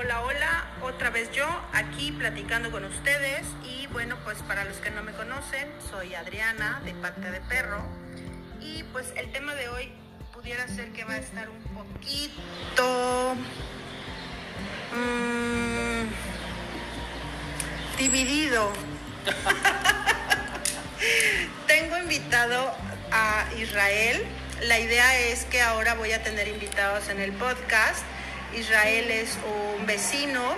hola, hola. Otra vez yo aquí platicando con ustedes. Y bueno, pues para los que no me conocen, soy Adriana de Pata de Perro. Y pues el tema de hoy pudiera ser que va a estar un poquito mm, dividido. Tengo invitado a Israel. La idea es que ahora voy a tener invitados en el podcast. Israel es un vecino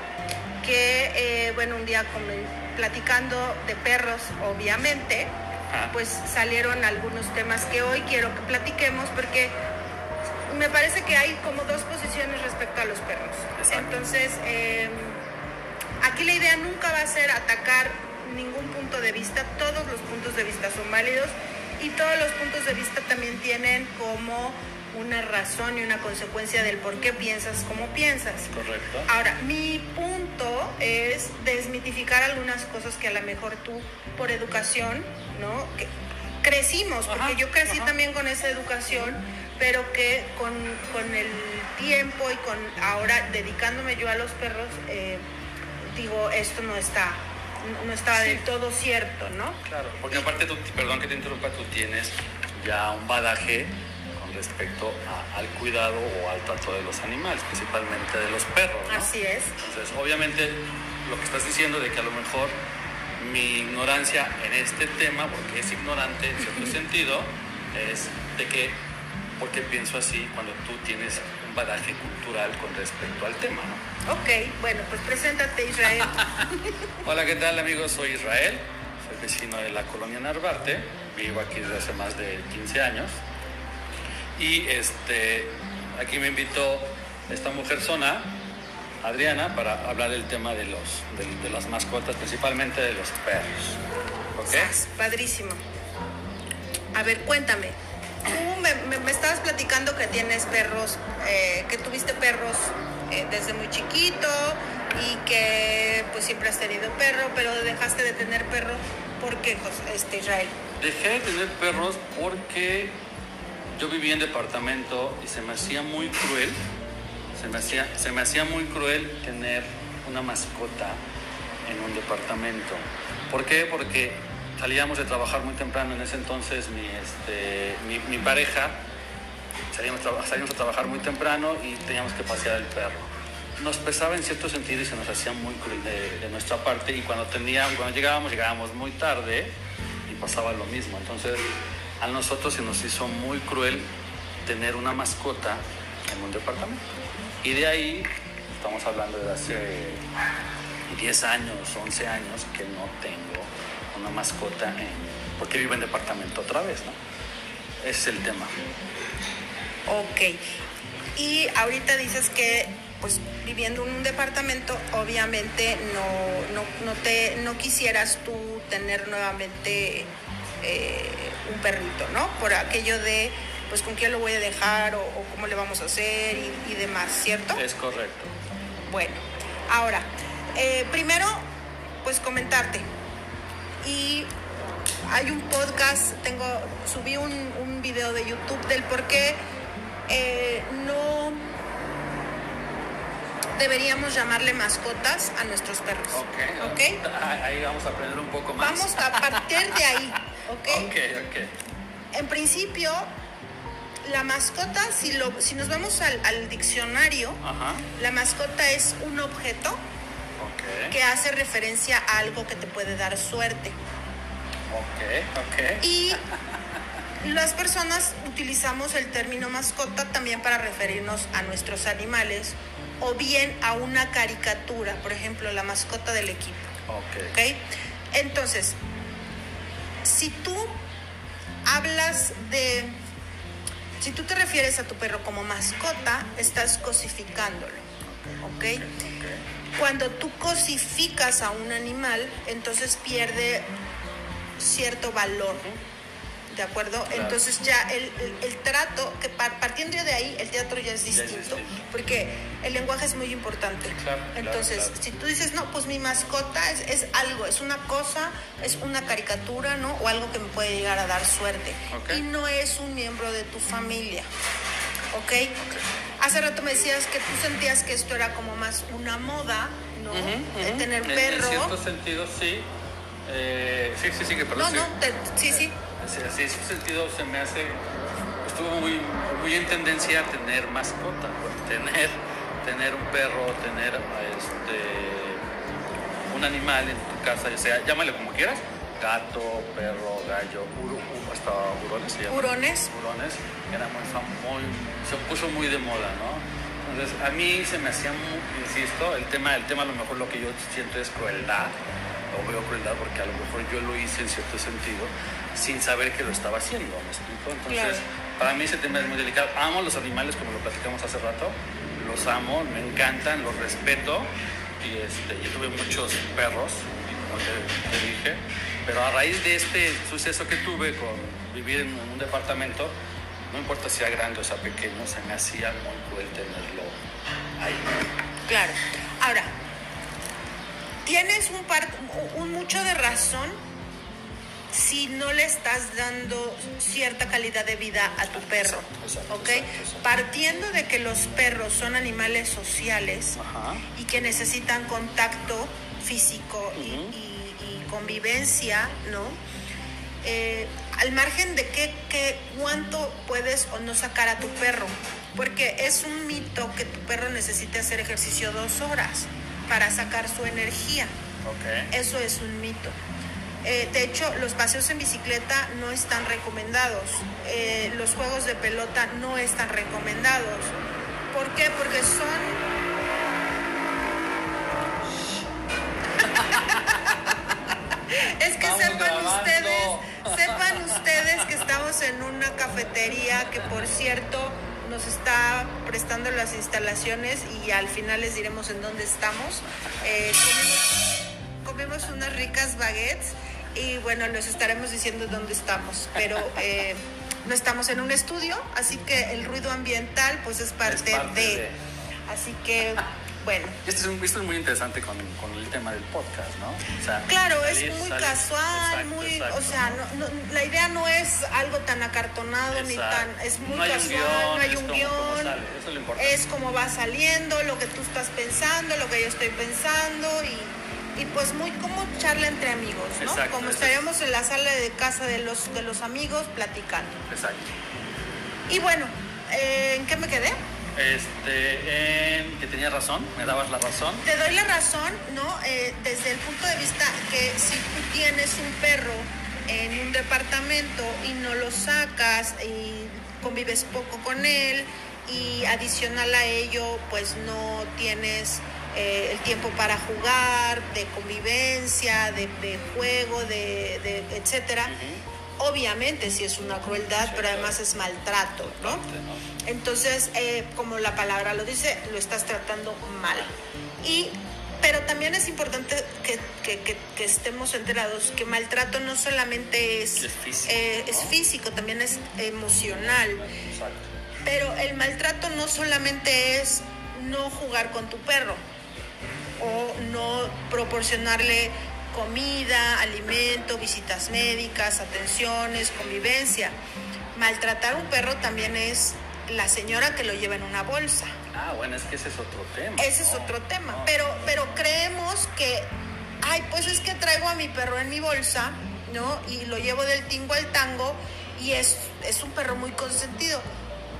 que, eh, bueno, un día platicando de perros, obviamente, pues salieron algunos temas que hoy quiero que platiquemos porque me parece que hay como dos posiciones respecto a los perros. Entonces, em, aquí la idea nunca va a ser atacar ningún punto de vista, todos los puntos de vista son válidos y todos los puntos de vista también tienen como una razón y una consecuencia del por qué piensas como piensas. Correcto. Ahora, mi punto es desmitificar algunas cosas que a lo mejor tú, por educación, ¿no? Que crecimos, porque yo crecí también con esa educación, pero que con, con, el tiempo y con ahora dedicándome yo a los perros, eh, digo, esto no está no está del todo cierto, ¿no? Claro, porque aparte, tú, perdón que te interrumpa, tú tienes ya un badaje respecto al cuidado o al trato de los animales, principalmente de los perros. Así es. Entonces, obviamente, lo que estás diciendo de que a lo mejor mi ignorancia en este tema, porque es ignorante en cierto sentido, es de que, porque pienso así cuando tú tienes un badaje cultural con respecto al tema, ¿no? Ok, bueno, pues preséntate Israel. Hola, ¿qué tal amigos? Soy Israel, soy vecino de la colonia Narvarte, vivo aquí desde hace más de 15 años. Y este, aquí me invitó esta mujer zona, Adriana, para hablar del tema de, los, de, las mascotas, principalmente de los perros. ¿Ok? Padrísimo. A ver, cuéntame. Tú me, estabas platicando que tienes perros, eh, que tuviste perros eh, desde muy chiquito y que pues siempre has tenido perro, pero dejaste de tener perro. ¿Por qué, este, Israel? Dejé de tener perros porque yo vivía en departamento y se me hacía muy cruel, se me hacía, se me hacía muy cruel tener una mascota en un departamento. ¿Por qué? Porque salíamos de trabajar muy temprano, en ese entonces mi, este, pareja, salíamos, a trabajar muy temprano y teníamos que pasear el perro. Nos pesaba en cierto sentido y se nos hacía muy cruel de, nuestra parte y cuando, teníamos, cuando llegábamos, llegábamos muy tarde y pasaba lo mismo. Entonces a nosotros se nos hizo muy cruel tener una mascota en un departamento. Y de ahí, estamos hablando de hace 10 años, 11 años, que no tengo una mascota en, porque vivo en departamento otra vez, ¿no? Ese es el tema. Ok. Y ahorita dices que, pues, viviendo en un departamento, obviamente no, no, no, te, no quisieras tú tener nuevamente eh, un perrito, ¿no? Por aquello de, pues, con quién lo voy a dejar o, cómo le vamos a hacer y, demás, ¿cierto? Es correcto. Bueno, ahora, eh, primero, pues comentarte. Y hay un podcast, tengo, subí un, un video de YouTube del por qué eh, no deberíamos llamarle mascotas a nuestros perros. Ok. ¿Okay? Ahí vamos a aprender un poco más. Vamos a partir de ahí. ¿ok? Ok, ok. En principio, la mascota, si, lo, si nos vamos al, diccionario, la mascota es un objeto que hace referencia a algo que te puede dar suerte. Ok, ok. Y las personas utilizamos el término mascota también para referirnos a nuestros animales o bien a una caricatura, por ejemplo, la mascota del equipo. Ok. ¿Okay? Entonces, si tú hablas de, si tú te refieres a tu perro como mascota, estás cosificándolo, ¿ok? Cuando tú cosificas a un animal, entonces pierde cierto valor. ¿De acuerdo? Entonces ya el, el, trato, que partiendo de ahí, el teatro ya es distinto, porque el lenguaje es muy importante. Entonces, si tú dices, no, pues mi mascota es, es, algo, es una cosa, es una caricatura, ¿no? O algo que me puede llegar a dar suerte. Y no es un miembro de tu familia. ¿ok? Hace rato me decías que tú sentías que esto era como más una moda, ¿no? De ujú. tener En- En perro. cierto sentido, sí. Eh, sí, sí, sí, que no, perdón. sí. no, te- sí, sí. En ese sentido se me hace, estuvo muy, muy en tendencia a tener mascota, tener, tener un perro, tener este, un animal en tu casa, o sea, llámale como quieras, gato, perro, gallo, uru, uru- hasta hurones se llaman. Hurones. Hurones, era muy, se puso muy de moda, ¿no? Entonces, a mí se me hacía, muy, insisto, el tema, el tema a lo mejor lo que yo siento es crueldad, o veo crueldad porque a lo mejor yo lo hice en cierto sentido sin saber que lo estaba haciendo, ¿me explico? Entonces, Claro. para mí ese tema es muy delicado. Amo los animales, como lo platicamos hace rato, los amo, me encantan, los respeto, y este, yo tuve muchos perros, como te, te dije, pero a raíz de este suceso que tuve con vivir en un departamento, no importa si sea grande o sea pequeño, se me hacía muy cruel tenerlo ahí. Claro. Ahora, tienes un, par, un mucho de razón si no le estás dando cierta calidad de vida a tu perro. Exacto, exacto, ¿Ok? exacto. Partiendo de que los perros son animales sociales Ajá. y que necesitan contacto físico y- Ujú. y, y convivencia, ¿no? Eh, al margen de qué, qué, cuánto puedes o no sacar a tu perro, porque es un mito que tu perro necesite hacer ejercicio dos horas para sacar su energía. Ok. Eso es un mito. Eh, de hecho, los paseos en bicicleta no están recomendados. Eh, los juegos de pelota no están recomendados. ¿Por qué? Porque son... es que Vamos sepan grabando. ustedes, sepan ustedes que estamos en una cafetería que por cierto nos está prestando las instalaciones y al final les diremos en dónde estamos. Eh, comimos unas ricas baguettes y bueno, les estaremos diciendo dónde estamos, pero eh, no estamos en un estudio, así que el ruido ambiental pues es parte, parte de... de. Así que, bueno. Esto es, un- esto es muy interesante con, con el tema del podcast, ¿no? O sea, Claro, es muy salir- casual, exacto, muy, exacto, o sea, no- no- la idea no es algo tan acartonado ni tan, es muy No casual, guion, no hay un como- como guion, sale, eso es lo importante. es como va saliendo, lo que tú estás pensando, lo que yo estoy pensando y, y pues muy como charla entre amigos, ¿no? Como estaríamos en la sala de casa de los, de los amigos platicando. Exacto. Y bueno, eh, ¿en qué me quedé? Este, en que tenía razón, me dabas la razón. Te doy la razón, ¿no? Eh, desde el punto de vista que si tú tienes un perro en un departamento y no lo sacas y convives poco con él y adicional a ello, pues no tienes eh, el tiempo para jugar, de convivencia, de, de juego, de, de etcétera. Obviamente sí es una crueldad, pero además es maltrato, ¿no? Entonces, eh, como la palabra lo dice, lo estás tratando mal. Y, pero también es importante que, que- que- que estemos enterados que maltrato no solamente es, Es físico, eh, es físico, también es emocional. Exacto. Pero el maltrato no solamente es no jugar con tu perro o no proporcionarle comida, alimento, visitas médicas, atenciones, convivencia. Maltratar un perro también es la señora que lo lleva en una bolsa. Ah, bueno, es que ese es otro tema. Ese es otro tema. No. Pero, pero creemos que, ay, pues es que traigo a mi perro en mi bolsa, ¿no? Y lo llevo del tingo al tango y es, es un perro muy consentido.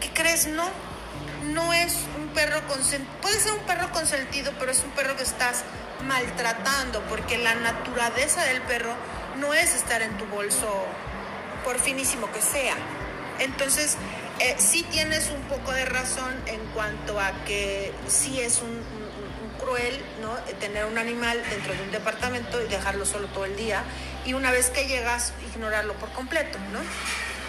¿Qué crees? No. No es un perro consentido. Puede ser un perro consentido, pero es un perro que estás maltratando porque la naturaleza del perro no es estar en tu bolso por finísimo que sea. Entonces, eh, sí tienes un poco de razón en cuanto a que sí es un, un- cruel, ¿no? Tener un animal dentro de un departamento y dejarlo solo todo el día y una vez que llegas ignorarlo por completo, ¿no?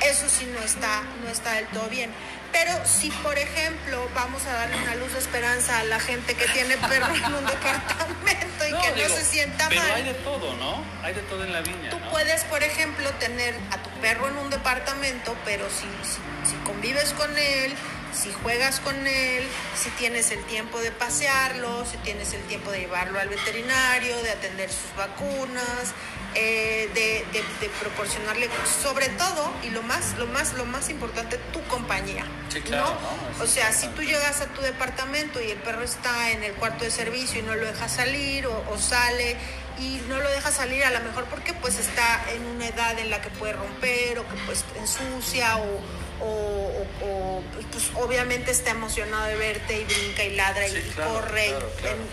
Eso sí no está, no está del todo bien. Pero si, por ejemplo, vamos a darle una luz de esperanza a la gente que tiene perro en un departamento y No, que digo, no se sienta pero mal. hay de todo, ¿no? Hay de todo en la viña, Tú ¿no? puedes, por ejemplo, tener a tu perro en un departamento, pero si, si, si convives con él, si juegas con él, si tienes el tiempo de pasearlo, si tienes el tiempo de llevarlo al veterinario, de atender sus vacunas, eh, de, de, proporcionarle sobre todo y lo más lo más lo más importante tu compañía sí, claro, ¿no? o sea si tú llegas a tu departamento y el perro está en el cuarto de servicio y no lo dejas salir o, o sale y no lo dejas salir a lo mejor porque pues está en una edad en la que puede romper o que pues ensucia o, o, pues obviamente está emocionado de verte y brinca y ladra y corre.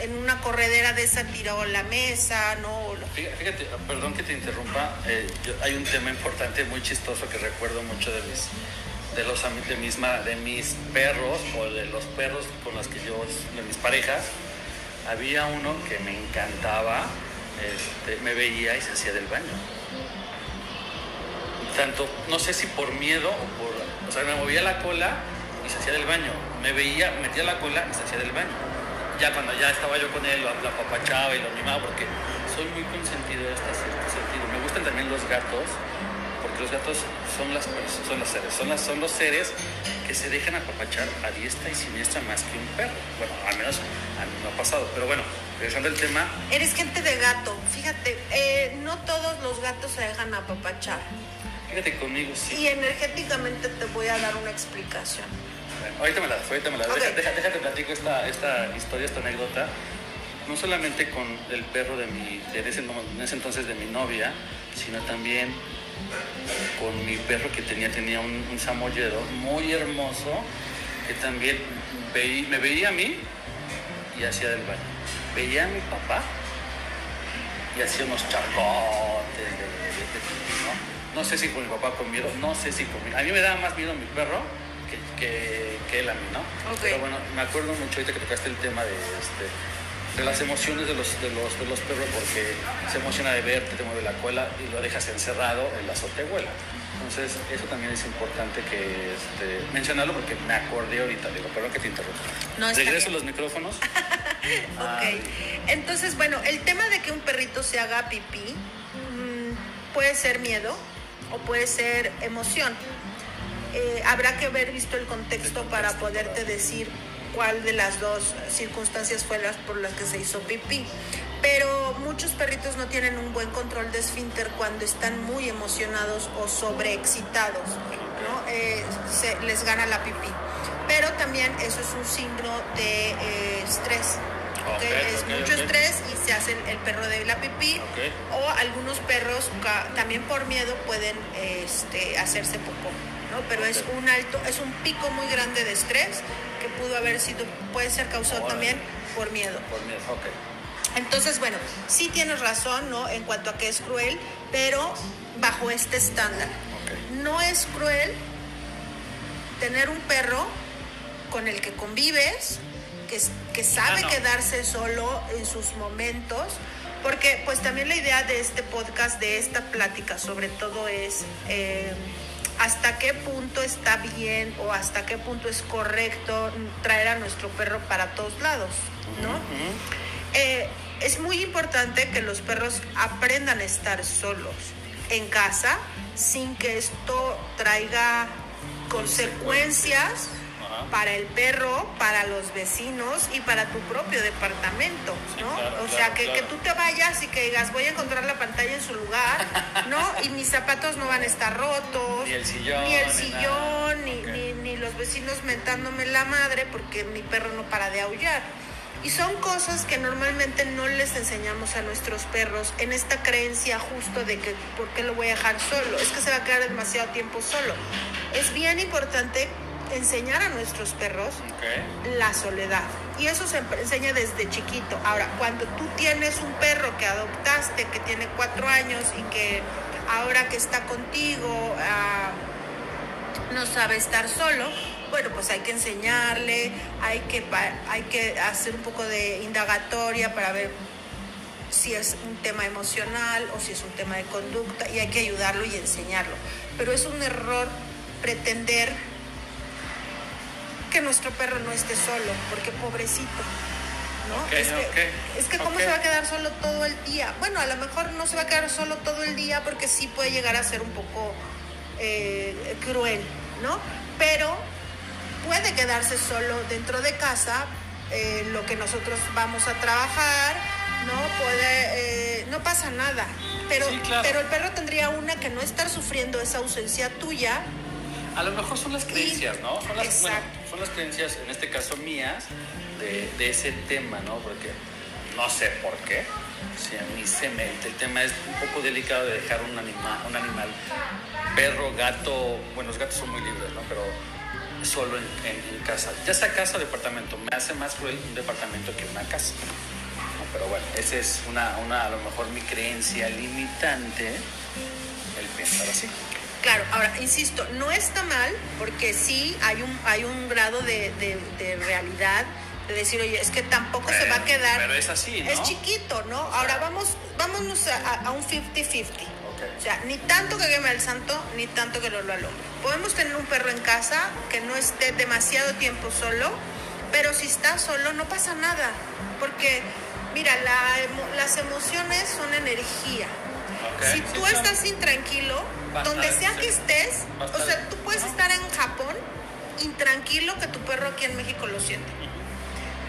En, una corredera de esa tiró la mesa, ¿no? Fíjate, perdón que te interrumpa, eh, hay un tema importante, muy chistoso que recuerdo mucho de mis de los de mis, de mis perros o de los perros con los que yo, de mis parejas, había uno que me encantaba, este, me veía y se hacía del baño. Tanto, no sé si por miedo o por o sea, me movía la cola y se hacía del baño. Me veía, metía la cola y se hacía del baño. Ya cuando ya estaba yo con él, lo, apapachaba y lo animaba porque soy muy consentido de este sentido. Me gustan también los gatos porque los gatos son las son los seres, son, las, son los seres que se dejan apapachar a diestra y siniestra más que un perro. Bueno, al menos a mí me ha pasado. Pero bueno, regresando al tema. Eres gente de gato. Fíjate, eh, no todos los gatos se dejan apapachar. Fíjate conmigo, sí. Y energéticamente te voy a dar una explicación. Bueno, ahorita me la das, ahorita me la das. Déjate, platico esta, esta historia, esta anécdota. No solamente con el perro de, mi, de ese, en ese entonces de mi novia, sino también con mi perro que tenía, tenía un, un samoyedo muy hermoso, que también me veía a mí y hacía del baño. Veía a mi papá y hacía unos de, ¿no? Sé si con mi papá con miedo, no sé si con miedo. A mí me daba más miedo mi perro que, que, él a mí, ¿no? Pero bueno, me acuerdo mucho ahorita que tocaste el tema de, este, de las emociones de los, de, los, de los perros porque se emociona de verte, te mueve la cola y lo dejas encerrado en la azotehuela. Entonces, eso también es importante que este, mencionarlo porque me acordé ahorita, digo, perdón que te interrumpa. No, Regreso los micrófonos. ok. Entonces, bueno, el tema de que un perrito se haga pipí mm, puede ser miedo, o puede ser emoción. Eh, habrá que haber visto el contexto para poderte decir cuál de las dos circunstancias fue las por las que se hizo pipí. Pero muchos perritos no tienen un buen control de esfínter cuando están muy emocionados o sobreexcitados, ¿no? Eh, se, les gana la pipí. Pero también eso es un signo de eh, estrés es mucho estrés y se hace el, perro de la pipí. O algunos perros también por miedo pueden este, hacerse popó. ¿no? Pero es un alto, es un pico muy grande de estrés que pudo haber sido, puede ser causado también por miedo. Por miedo, Entonces, bueno, sí tienes razón, ¿no? En cuanto a que es cruel, pero bajo este estándar. No es cruel tener un perro con el que convives, que, sabe ah, quedarse solo en sus momentos, porque pues también la idea de este podcast, de esta plática sobre todo es eh, hasta qué punto está bien o hasta qué punto es correcto traer a nuestro perro para todos lados, ¿no? Eh, es muy importante que los perros aprendan a estar solos en casa sin que esto traiga consecuencias para el perro, para los vecinos y para tu propio departamento, ¿no? o sea, que, que, tú te vayas y que digas, voy a encontrar la pantalla en su lugar, ¿no? Y mis zapatos no van a estar rotos, ni el sillón, ni, el sillón, ni, ni, ni los vecinos mentándome la madre porque mi perro no para de aullar. Y son cosas que normalmente no les enseñamos a nuestros perros en esta creencia justo de que ¿por qué lo voy a dejar solo? Es que se va a quedar demasiado tiempo solo. Es bien importante enseñar a nuestros perros la soledad. Y eso se enseña desde chiquito. Ahora, cuando tú tienes un perro que adoptaste, que tiene cuatro años y que ahora que está contigo ah, no sabe estar solo, bueno, pues hay que enseñarle, hay que, hay que hacer un poco de indagatoria para ver si es un tema emocional o si es un tema de conducta y hay que ayudarlo y enseñarlo. Pero es un error pretender que nuestro perro no esté solo, porque pobrecito. ¿no? es, que, es que cómo se va a quedar solo todo el día. Bueno, a lo mejor no se va a quedar solo todo el día porque sí puede llegar a ser un poco eh, cruel, ¿no? Pero puede quedarse solo dentro de casa, eh, lo que nosotros vamos a trabajar, ¿no? Puede, eh, no pasa nada. pero, Sí, claro. pero el perro tendría una que no estar sufriendo esa ausencia tuya. A lo mejor son las creencias, ¿no? Son las, bueno, son las creencias, en este caso mías, de, de ese tema, ¿no? Porque no sé por qué. Si a mí se me... El tema es un poco delicado de dejar un animal, un animal perro, gato... Bueno, los gatos son muy libres, ¿no? Pero solo en, en- en casa. Ya sea casa o departamento. Me hace más cruel un departamento que una casa. ¿no? Pero bueno, esa es una, una, a lo mejor mi creencia limitante, el pensar así. Claro, ahora, insisto, no está mal porque sí hay un, hay un grado de, de- de realidad de decir, oye, es que tampoco se va a quedar... pero es así, ¿no? Es chiquito, ¿no? Ahora vamos, vámonos a, un 50-50. O sea, ni tanto que queme al santo, ni tanto que lo lo al hombre. Podemos tener un perro en casa que no esté demasiado tiempo solo, pero si está solo no pasa nada. Porque, mira, la las emociones son energía. Si sí, tú claro. estás intranquilo, Donde sea que estés, o sea, tú puedes estar en Japón intranquilo que tu perro aquí en México lo siente.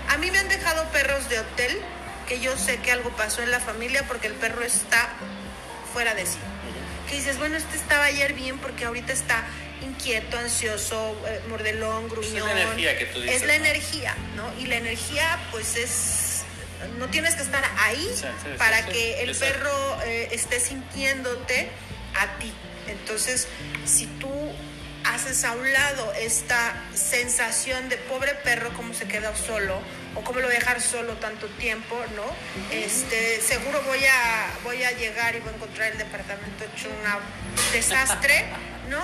A mí me han dejado perros de hotel que yo sé que algo pasó en la familia porque el perro está fuera de sí. Que dices, bueno, este estaba ayer bien porque ahorita está inquieto, ansioso, eh, mordelón, Pues es gruñón. la energía que tú dices, Es la ¿no? energía, ¿no? Y la energía, pues es. No tienes que estar ahí Sí, sí, sí, para sí, que el perro eh, esté sintiéndote a ti. Entonces, si tú haces a un lado esta sensación de pobre perro, cómo se queda solo, o cómo lo voy a dejar solo tanto tiempo, ¿no? Este, seguro voy a, voy a llegar y voy a encontrar el departamento hecho un desastre, ¿no?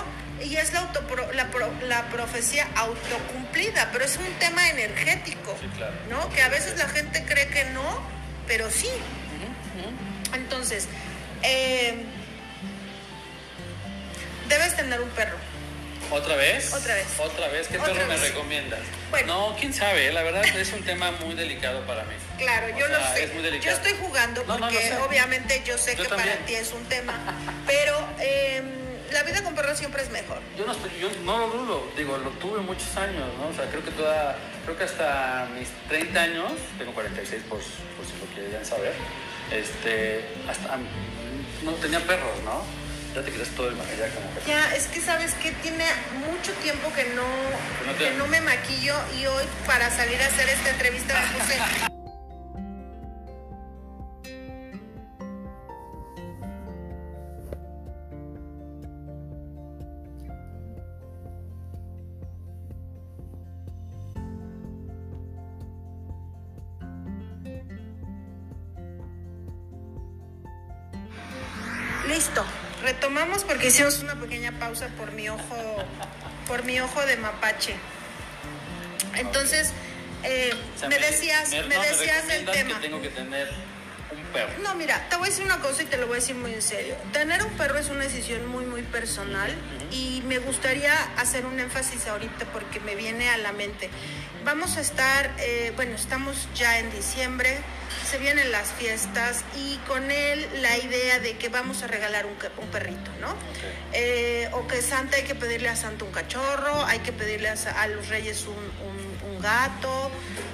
Y es la, autopro- la, pro- la profecía autocumplida, pero es un tema energético, Sí, claro. ¿no? Que a veces la gente cree que no, pero sí. Entonces, eh, debes tener un perro. ¿Otra vez? Otra vez. ¿Otra vez? ¿Qué Otra perro me recomiendas? Bueno. No, quién sabe, la verdad es un tema muy delicado para mí. Claro, O yo sea, lo sé. Es muy Yo estoy jugando No, no, porque sé. obviamente yo sé Yo que también. para ti es un tema, pero eh, la vida con perros siempre es mejor. Yo no, estoy- yo no lo dudo, digo, lo tuve muchos años, ¿no? O sea, creo que toda, creo que hasta mis 30 años, tengo 46 por, por si lo quieren saber, este, hasta, no tenía perros, ¿no? Ya te quitas todo el maquillaje como que... Ya, es que sabes que tiene mucho tiempo que no, no te- que no me maquillo y hoy para salir a hacer esta entrevista me puse... hicimos una pequeña pausa por mi ojo, por mi ojo de mapache. Entonces, eh, O sea, me decías, me- me no, decías del recomiendas tema. que tengo que tener un perro. No, mira, te voy a decir una cosa y te lo voy a decir muy en serio. Tener un perro es una decisión muy, muy personal y me gustaría hacer un énfasis ahorita porque me viene a la mente. Vamos a estar, eh, bueno, estamos ya en diciembre, se vienen las fiestas y con él la idea de que vamos a regalar un, un perrito, ¿no? Eh, o que Santa hay que pedirle a Santa un cachorro, hay que pedirle a, los reyes un, un- un gato,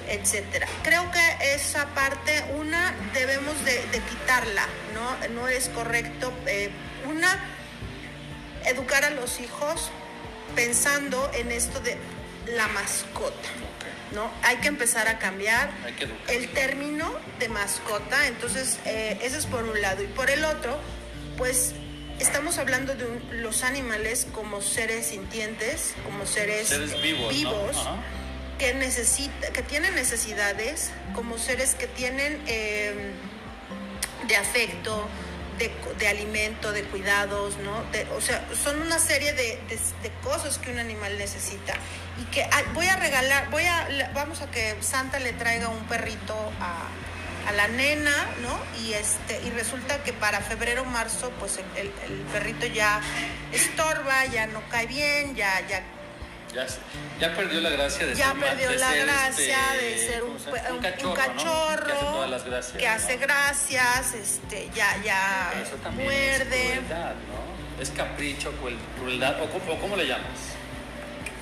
etcétera. Creo que esa parte, una, debemos de, de quitarla, ¿no? No es correcto. eh, una, educar a los hijos pensando en esto de la mascota, ¿no? Hay que empezar a cambiar el término de mascota, entonces eh, eso es por un lado. Y por el otro, pues estamos hablando de un- los animales como seres sintientes, como seres, Seres vivos, ¿no? Que necesita, que tienen necesidades, como seres que tienen eh, de afecto, de, de alimento, de cuidados, ¿no? De- o sea, son una serie de, de- cosas que un animal necesita y que ah, voy a regalar, voy a, vamos a que Santa le traiga un perrito a, a la nena, ¿no? Y este y resulta que para febrero marzo, pues el, el- el perrito ya estorba, ya no cae bien, ya ya Ya, perdió la gracia de ya ser perdió de la ser, gracia este, de ser un, cachorro, cachorro, ¿no? Que hace todas las gracias. que ¿no? hace gracias, este, ya, ya Eso también muerde. es crueldad, ¿no? Es capricho, cruel- crueldad, o, cómo- o cómo le llamas.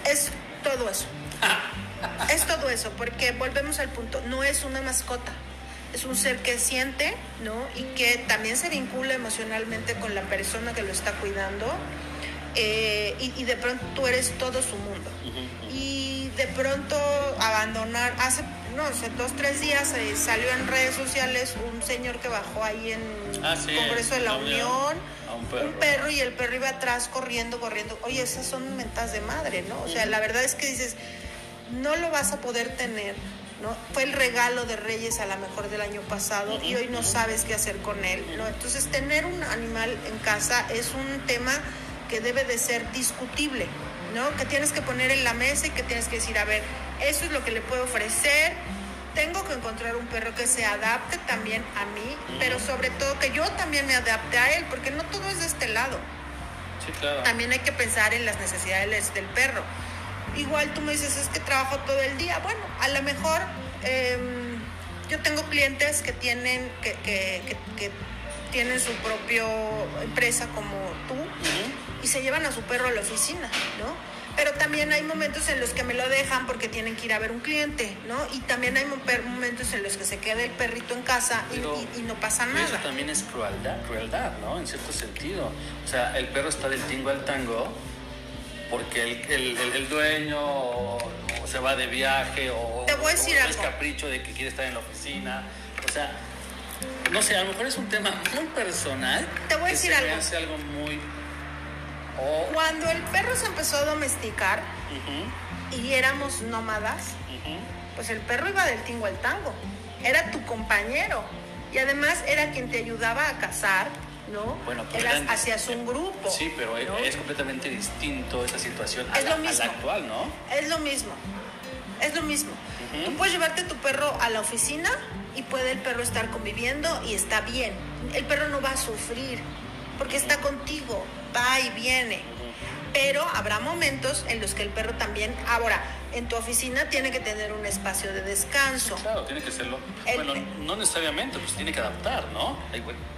Es todo eso. es todo eso, porque volvemos al punto, no es una mascota. es un ser que siente, ¿no? Y que también se vincula emocionalmente con la persona que lo está cuidando. Eh, y, de pronto tú eres todo su mundo. Y de pronto abandonar, hace, no sé, dos, tres días eh, salió en redes sociales un señor que bajó ahí en ah, Congreso de la Unión, un perro. un perro. y el perro iba atrás corriendo, corriendo. Oye, esas son mentas de madre, ¿no? O sea, la verdad es que dices, no lo vas a poder tener fue el regalo de Reyes a lo mejor del año pasado y hoy no sabes qué hacer con él, ¿no? Entonces tener un animal en casa es un tema que debe de ser discutible, ¿no? Que tienes que poner en la mesa y que tienes que decir, a ver, eso es lo que le puedo ofrecer, tengo que encontrar un perro que se adapte también a mí, pero sobre todo que yo también me adapte a él, porque no todo es de este lado. Sí, claro. También hay que pensar en las necesidades del perro. Igual tú me dices, es que trabajo todo el día. Bueno, a lo mejor em, yo tengo clientes que tienen, que, que, que, tienen su propia empresa como tú y se llevan a su perro a la oficina, ¿no? Pero también hay momentos en los que me lo dejan porque tienen que ir a ver un cliente, ¿no? Y también hay momentos en los que se queda el perrito en casa y, no pasa nada. Eso también es crueldad, crueldad, ¿no? En cierto sentido. O sea, el perro está del tingo al tango porque el, el, dueño se va de viaje o, Te voy a decir es capricho de que quiere estar en la oficina. O sea, no sé, a lo mejor es un tema muy personal. Te voy a decir algo. Hace algo muy... Cuando el perro se empezó a domesticar y éramos nómadas, pues el perro iba del tingo al tango. Era tu compañero. Y además era quien te ayudaba a cazar, ¿no? Bueno, hacia un grupo. Sí, pero es completamente distinto esa situación a, la, actual, ¿no? Es lo mismo, es lo mismo. Tú puedes llevarte tu perro a la oficina y puede el perro estar conviviendo y está bien. El perro no va a sufrir porque está contigo, va y viene. Pero habrá momentos en los que el perro también... Ahora, en tu oficina tiene que tener un espacio de descanso. Claro, tiene que serlo. bueno, no necesariamente, pues tiene que adaptar, ¿no?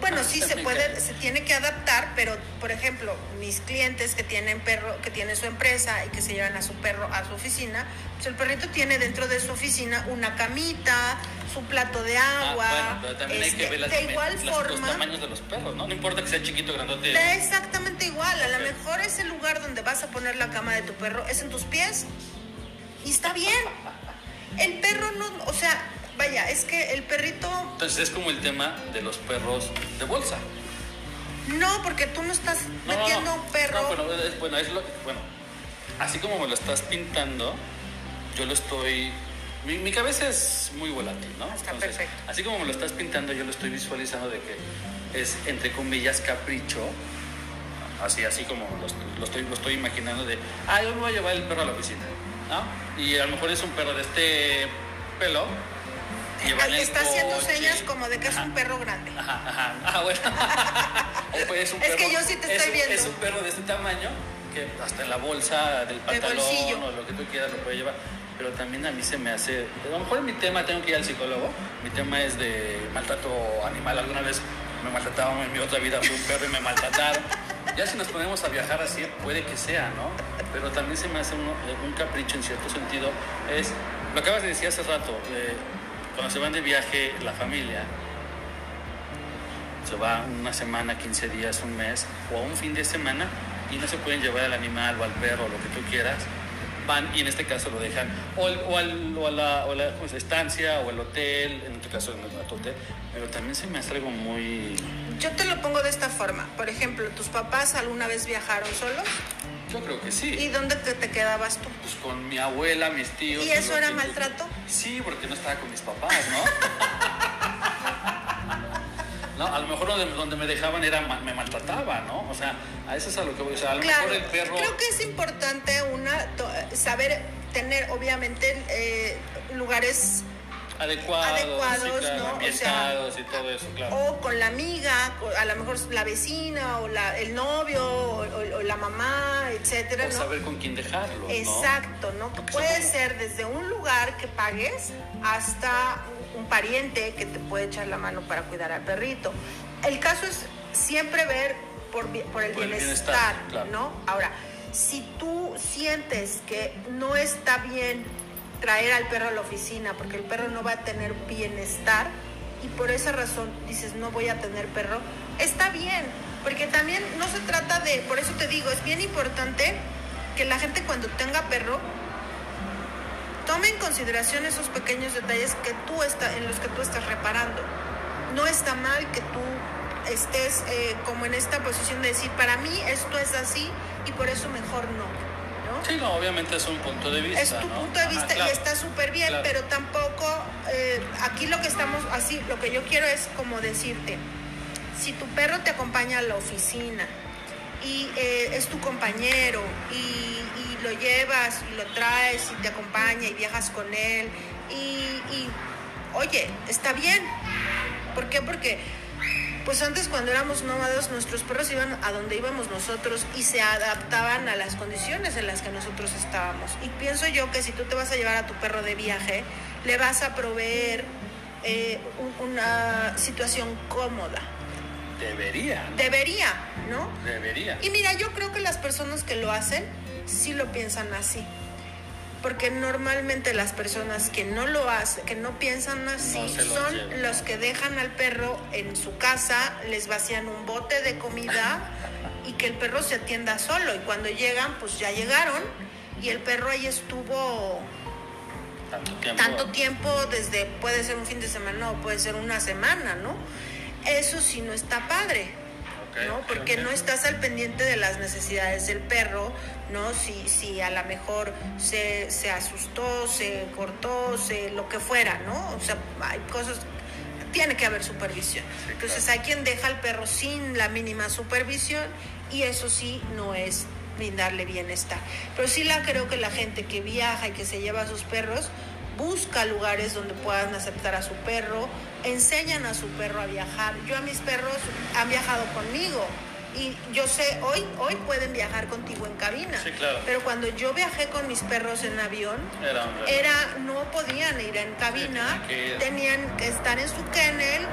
bueno, sí se puede, se tiene que adaptar, pero por ejemplo, mis clientes que tienen perro, que tienen su empresa y que se llevan a su perro a su oficina, pues el perrito tiene dentro de su oficina una camita, su plato de ah, agua. bueno, pero también hay que este, ver de igual forma, los tamaños de los perros, ¿no? No importa que sea chiquito o grandote. exactamente igual. A lo mejor ese lugar donde vas a poner la cama de tu perro es en tus pies y está bien. El perro no, o sea, vaya, es que el perrito... Entonces es como el tema de los perros de bolsa. No, porque tú no estás metiendo un perro... No, bueno, es, bueno, es lo, bueno, así como me lo estás pintando, yo lo estoy... Mi, cabeza es muy volátil, ¿no? Está perfecto. Así como me lo estás pintando, yo lo estoy visualizando de que es, entre comillas, capricho, así, así como lo, estoy, lo estoy imaginando de, ah, yo me voy a llevar el perro a la oficina. Y a lo mejor es un perro de este pelo. Y está haciendo señas como de que es un perro grande. Ajá, ajá. Ah, bueno. es, que yo sí te estoy viendo. Es un perro de este tamaño que hasta en la bolsa del pantalón o lo que tú quieras lo puede llevar. Pero también a mí se me hace. A lo mejor mi tema, tengo que ir al psicólogo. Mi tema es de maltrato animal. Alguna vez me maltrataban en mi otra vida, fui un perro y me maltrataron. Ya si nos ponemos a viajar así, puede que sea, ¿no? Pero también se me hace un, capricho en cierto sentido. Es, lo acabas de decir hace rato, eh, cuando se van de viaje la familia, se va una semana, 15 días, un mes o un fin de semana y no se pueden llevar al animal o al perro o lo que tú quieras, van y en este caso lo dejan o, o, al, o a la, o la estancia o el hotel, en este caso en el hotel, pero también se me hace algo muy... Yo te lo pongo de esta forma, por ejemplo, ¿tus papás alguna vez viajaron solos? Yo creo que sí. ¿Y dónde te, quedabas tú? Pues con mi abuela, mis tíos. ¿Y eso era maltrato? Sí, porque no estaba con mis papás, ¿no? No, a lo mejor donde, me dejaban era me maltrataba, ¿no? O sea, a eso es a lo que voy a decir. A lo mejor el perro. Creo que es importante una saber tener, obviamente, eh, lugares adecuados, ¿no? y todo eso, claro. O con la amiga, a lo mejor la vecina, o la, el novio, o, la mamá, etcétera, o saber con quién dejarlo. Exacto, ¿no? Puede ser desde un lugar que pagues hasta un pariente que te puede echar la mano para cuidar al perrito. El caso es siempre ver por, por el bienestar, ¿no? Ahora, si tú sientes que no está bien traer al perro a la oficina porque el perro no va a tener bienestar y por esa razón dices no voy a tener perro, está bien, porque también no se trata de, por eso te digo, es bien importante que la gente cuando tenga perro tome en consideración esos pequeños detalles que tú está, en los que tú estás reparando. No está mal que tú estés eh, como en esta posición de decir, para mí esto es así y por eso mejor no. Sí, no, obviamente es un punto de vista. Es tu ¿no? punto de Ajá, vista claro. y está súper bien, Claro. pero tampoco, eh, aquí lo que estamos, así, lo que yo quiero es como decirte, si tu perro te acompaña a la oficina y eh, es tu compañero y, y lo llevas y lo traes y te acompaña y viajas con él y, y, oye, está bien. ¿Por qué? Porque pues antes cuando éramos nómadas nuestros perros iban a donde íbamos nosotros y se adaptaban a las condiciones en las que nosotros estábamos. Y pienso yo que si tú te vas a llevar a tu perro de viaje, le vas a proveer eh, un- una situación cómoda. Debería. Debería, ¿no? Debería. Y mira, yo creo que las personas que lo hacen sí lo piensan así. Porque normalmente las personas que no lo hacen, que no piensan así, No se lo son llevan. los que dejan al perro en su casa, les vacían un bote de comida y que el perro se atienda solo. Y cuando llegan, pues ya llegaron y el perro ahí estuvo Tanto tiempo. tanto tiempo, desde puede ser un fin de semana o puede ser una semana, ¿no? Eso sí no está padre. ¿No? Porque no estás al pendiente de las necesidades del perro, ¿no? Si, si a lo mejor se, se asustó, se cortó, se lo que fuera, ¿no? O sea, hay cosas, tiene que haber supervisión. Sí, Entonces claro. hay quien deja al perro sin la mínima supervisión y eso sí no es brindarle bienestar. Pero sí la creo que la gente que viaja y que se lleva a sus perros busca lugares donde puedan aceptar a su perro, enseñan a su perro a viajar. Yo a mis perros han viajado conmigo y yo sé, hoy, hoy pueden viajar contigo en cabina. Sí, claro. Pero cuando yo viajé con mis perros en avión, Era no podían ir en cabina, tenían que ir. tenían que estar en su kennel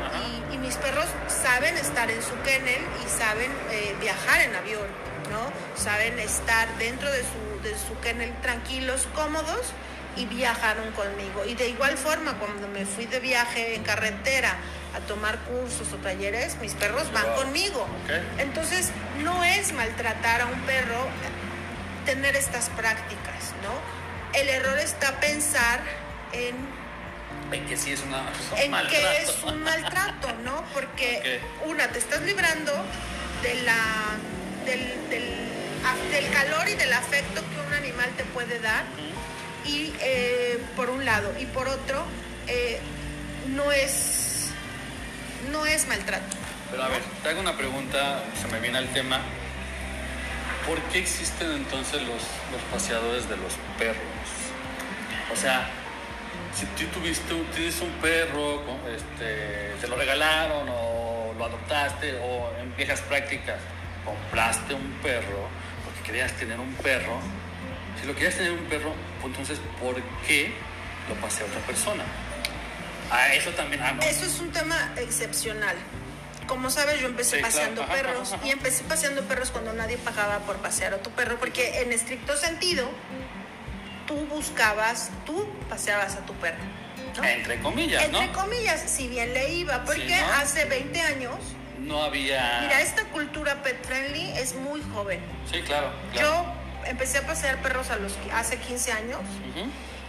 y mis perros saben estar en su kennel y saben eh, viajar en avión, ¿no? Saben estar dentro de su, de su kennel tranquilos, cómodos y viajaron conmigo. Y de igual forma, cuando me fui de viaje en carretera a tomar cursos o talleres, mis perros van Wow. conmigo. Entonces, no es maltratar a un perro tener estas prácticas, ¿no? El error está pensar en, En que sí es una. es en maltrato. que es un maltrato, ¿no? Porque una, te estás librando de la, del, del calor y del afecto que un animal te puede dar, y eh, por un lado, y por otro, eh, no es no es maltrato. Pero a ver, te hago una pregunta, se me viene al tema. ¿Por qué existen entonces los, los paseadores de los perros? O sea, si tú tuviste, tienes un perro, este, te lo regalaron o lo adoptaste o en viejas prácticas compraste un perro porque querías tener un perro, si lo querías tener un perro, pues entonces ¿por qué lo pasea otra persona? A eso también, ah, no. Eso es un tema excepcional. Como sabes, yo empecé Sí, claro. paseando Ajá, perros ajá, ajá. y empecé paseando perros cuando nadie pagaba por pasear a tu perro, porque en estricto sentido, tú buscabas, tú paseabas a tu perro. ¿no? Entre comillas, ¿no? Entre comillas, si bien le iba, porque Sí, ¿no? hace 20 años, No había. mira, esta cultura pet friendly es muy joven. Sí, claro. claro. Yo empecé a pasear perros a los, hace 15 años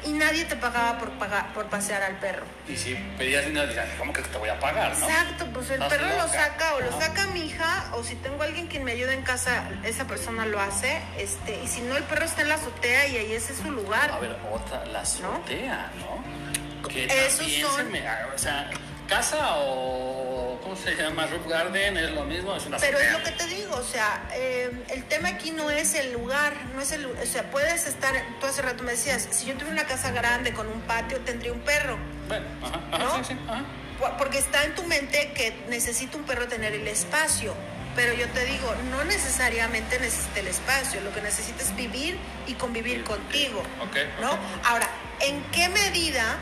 y nadie te pagaba por, pagar, por pasear al perro. Y si pedías dinero, decían, ¿cómo que te voy a pagar, no? Exacto, pues el perro lo saca o lo saca mi hija o si tengo alguien quien me ayude en casa, esa persona lo hace, este, y si no el perro está en la azotea y ahí ese es su lugar. A ver, otra, la azotea, ¿no? Que Esos también son- se me. O sea, casa o. ¿Cómo se llama? Roof Garden es lo mismo, es una Pero es lo que te digo, o sea, eh, el tema aquí no es el lugar, no es el, o sea, puedes estar, tú hace rato me decías, si yo tuviera una casa grande con un patio tendría un perro, Bueno, ajá, ajá, ¿No? sí, sí, ajá. Por- porque está en tu mente que necesita un perro tener el espacio. Pero yo te digo, no necesariamente necesita el espacio, lo que necesita es vivir y convivir contigo. Ok, ¿no? Ahora, ¿en qué medida?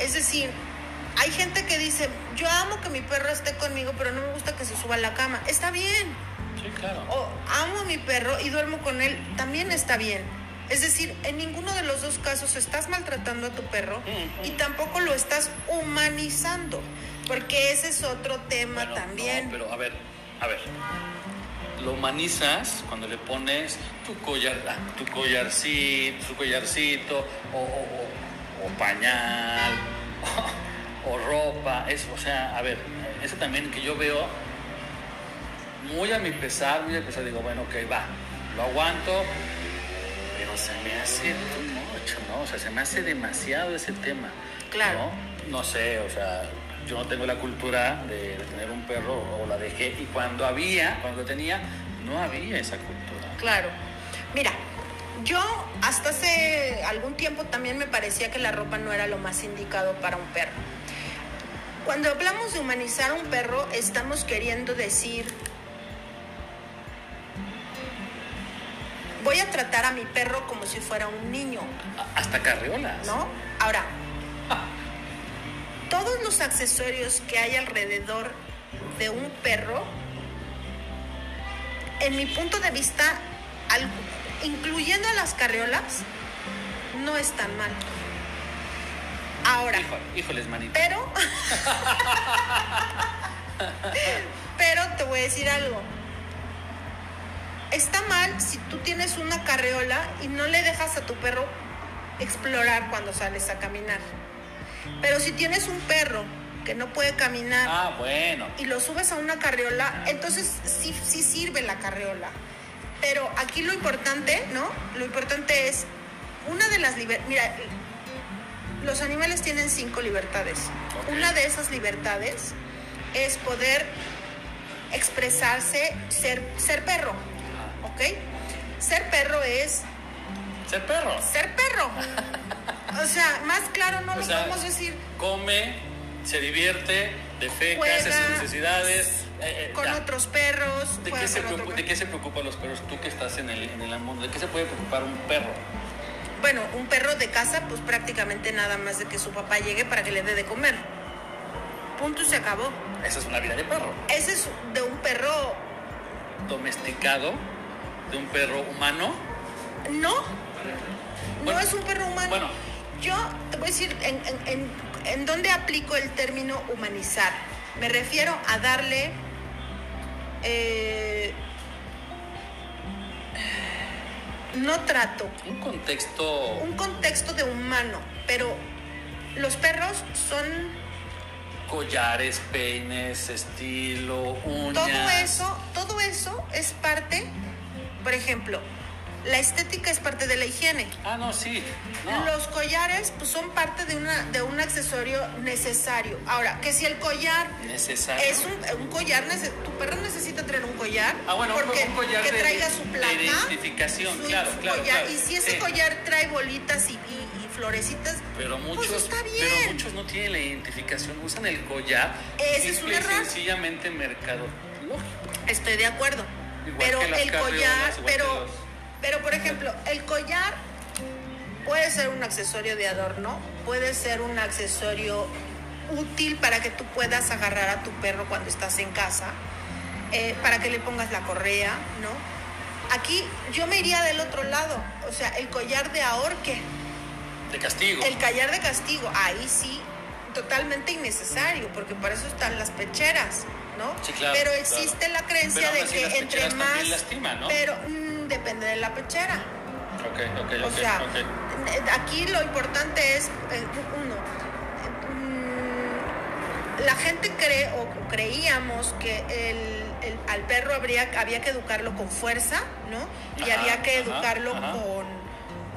Es decir, hay gente que dice, yo amo que mi perro esté conmigo, pero no me gusta que se suba a la cama. Está bien. Sí, claro. O amo a mi perro y duermo con él, también está bien. Es decir, en ninguno de los dos casos estás maltratando a tu perro y tampoco lo estás humanizando, porque ese es otro tema Bueno, también. no, pero a ver, a ver. Lo humanizas cuando le pones tu collar, ah, tu collarcito, tu collarcito, o, o- o- o pañal, o, ropa. Es, o sea, a ver, eso también que yo veo muy a mi pesar, muy a mi pesar, digo, bueno, ok, va, lo aguanto, pero se me hace too much, ¿no? O sea, se me hace demasiado ese tema. Claro. ¿no? No sé, o sea, yo no tengo la cultura de, de tener un perro o la dejé y cuando había, cuando lo tenía, no había esa cultura. Claro. Mira, yo hasta hace algún tiempo también me parecía que la ropa no era lo más indicado para un perro. Cuando hablamos de humanizar a un perro, estamos queriendo decir, voy a tratar a mi perro como si fuera un niño, A- Hasta carriolas. ¿no? Ahora, todos los accesorios que hay alrededor de un perro, en mi punto de vista, incluyendo las carriolas, no están mal. Ahora, Híjole, híjoles, manito. pero, pero te voy a decir algo. Está mal si tú tienes una carriola y no le dejas a tu perro explorar cuando sales a caminar. Pero si tienes un perro que no puede caminar Ah, bueno. y lo subes a una carriola, entonces sí, sí sirve la carriola. Pero aquí lo importante, ¿no? Lo importante es una de las. Mira, los animales tienen cinco libertades. Una de esas libertades es poder expresarse, ser, ser perro. ¿Ok? Ser perro es Ser perro. ser perro. O sea, más claro no O lo sea, podemos decir. Come, se divierte, defeca, Juega, hace sus necesidades. eh, eh, Con ya. otros perros. ¿De qué, se otro perro. ¿De qué se preocupan los perros? Tú que estás en el, en el mundo, ¿de qué se puede preocupar un perro? Bueno, un perro de casa, pues prácticamente nada más de que su papá llegue para que le dé de comer. Punto y se acabó. Esa es una vida de perro. Ese es de un perro. Domesticado, de un perro humano. No. Bueno, no es un perro humano. bueno. Yo te voy a decir en, en, en- en dónde aplico el término humanizar. Me refiero a darle. eh, no trato, Un contexto. un contexto de humano, pero los perros son Collares, peines, estilo, uñas. todo eso, todo eso es parte, por ejemplo, la estética es parte de la higiene. Ah, no, sí. No. Los collares pues, son parte de, una, de un accesorio necesario. Ahora, que si el collar Necesario. es un, un collar, tu perro necesita traer un collar. Ah, bueno, porque, un collar que de- traiga su de placa. identificación, claro, claro, collar. claro. Y si ese Sí. collar trae bolitas y, y- y florecitas, Pero muchos, pues está bien. pero muchos no tienen la identificación, usan el collar. Ese es un error. sencillamente mercadológico. Estoy de acuerdo. Igual pero el collar, pero, los- pero por ejemplo, el collar puede ser un accesorio de adorno, puede ser un accesorio útil para que tú puedas agarrar a tu perro cuando estás en casa, eh, para que le pongas la correa, ¿no? Aquí yo me iría del otro lado, o sea, el collar de ahorque, De castigo. el collar de castigo, ahí sí, totalmente innecesario, porque para eso están las pecheras, ¿no? Sí, claro, Pero claro. existe la creencia Pero de que entre más... ¿no? Pero depende de la pechera. Ok, ok, O sea, aquí lo importante es, eh, uno, mm, la gente cree o creíamos que el, el- al perro habría, había que educarlo con fuerza, ¿no? Y Ajá, había que ajá, educarlo ajá. con,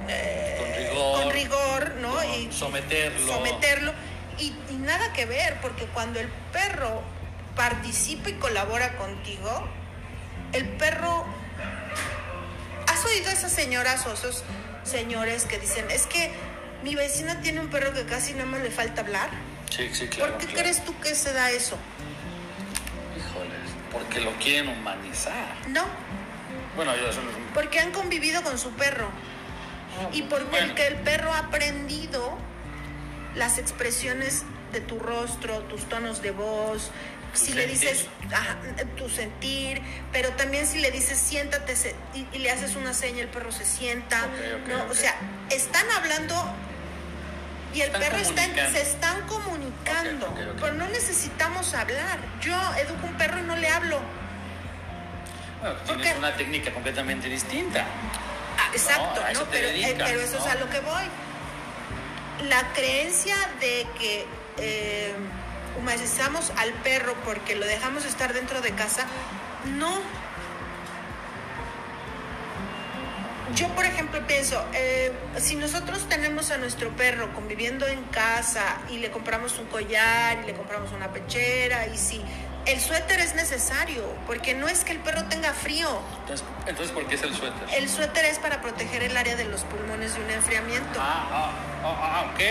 eh, Con rigor. con rigor, ¿no? Con y someterlo. someterlo. Y, y nada que ver, porque cuando el perro participa y colabora contigo, el perro... ¿Has oído a esas señoras o esos señores que dicen, es que mi vecina tiene un perro que casi nada más le falta hablar? Sí, sí, claro. ¿Por qué claro. crees tú que se da eso? Híjoles, porque lo quieren humanizar. No, Bueno, yo eso no porque han convivido con su perro. Y porque Bueno. el perro ha aprendido las expresiones de tu rostro, tus tonos de voz, si le dices ajá, tu sentir, pero también si le dices siéntate se- y, y le haces una seña, el perro se sienta, ¿no? O sea, están hablando y el Están perro está en- se están comunicando, pero no necesitamos hablar. Yo educo un perro y no le hablo. Bueno, ¿Por tienes una técnica completamente distinta. Ah, exacto, eh, pero eso es a lo que voy. La creencia de que eh, humanizamos al perro porque lo dejamos estar dentro de casa, no. Yo, por ejemplo, pienso, eh, si nosotros tenemos a nuestro perro conviviendo en casa y le compramos un collar y le compramos una pechera y si el suéter es necesario, porque no es que el perro tenga frío, Entonces, entonces ¿por qué es el suéter? el suéter es para proteger el área de los pulmones de un enfriamiento. Ah, ah, ah, ah, ok.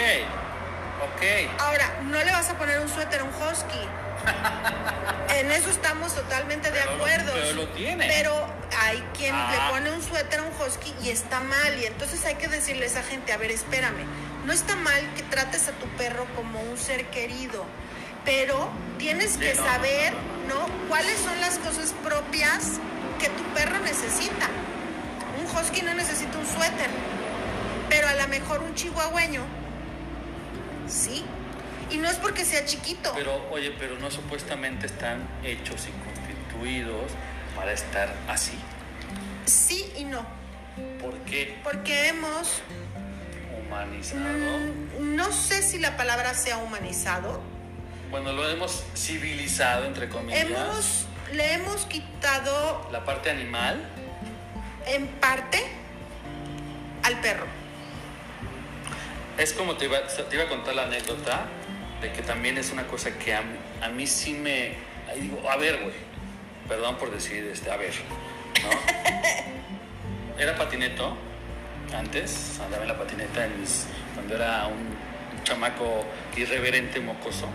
Ok. Ahora, no le vas a poner un suéter a un husky. En eso estamos totalmente de Pero acuerdo. pero lo tiene. Pero hay quien Ah. le pone un suéter a un husky y está mal. Y entonces hay que decirle a esa gente, a ver, espérame, no está mal que trates a tu perro como un ser querido. Pero tienes Sí, que no, saber, no, ¿no? ¿Cuáles son las cosas propias que tu perro necesita? Un husky no necesita un suéter, pero a lo mejor un chihuahueño, sí. Y no es porque sea chiquito. Pero, oye, pero no supuestamente están hechos y constituidos para estar así. Sí y no. ¿Por qué Porque hemos, humanizado? mm, no sé si la palabra sea humanizado, Bueno, lo hemos civilizado, entre comillas. hemos, le hemos quitado La parte animal. en parte al perro. Es como te iba, te iba a contar la anécdota de que también es una cosa que a, mí- a mí sí me... ahí digo, a ver, güey. Perdón por decir, este, a ver. ¿no? Era patineto antes, andaba en la patineta en mis- cuando era un, un chamaco irreverente, mocoso.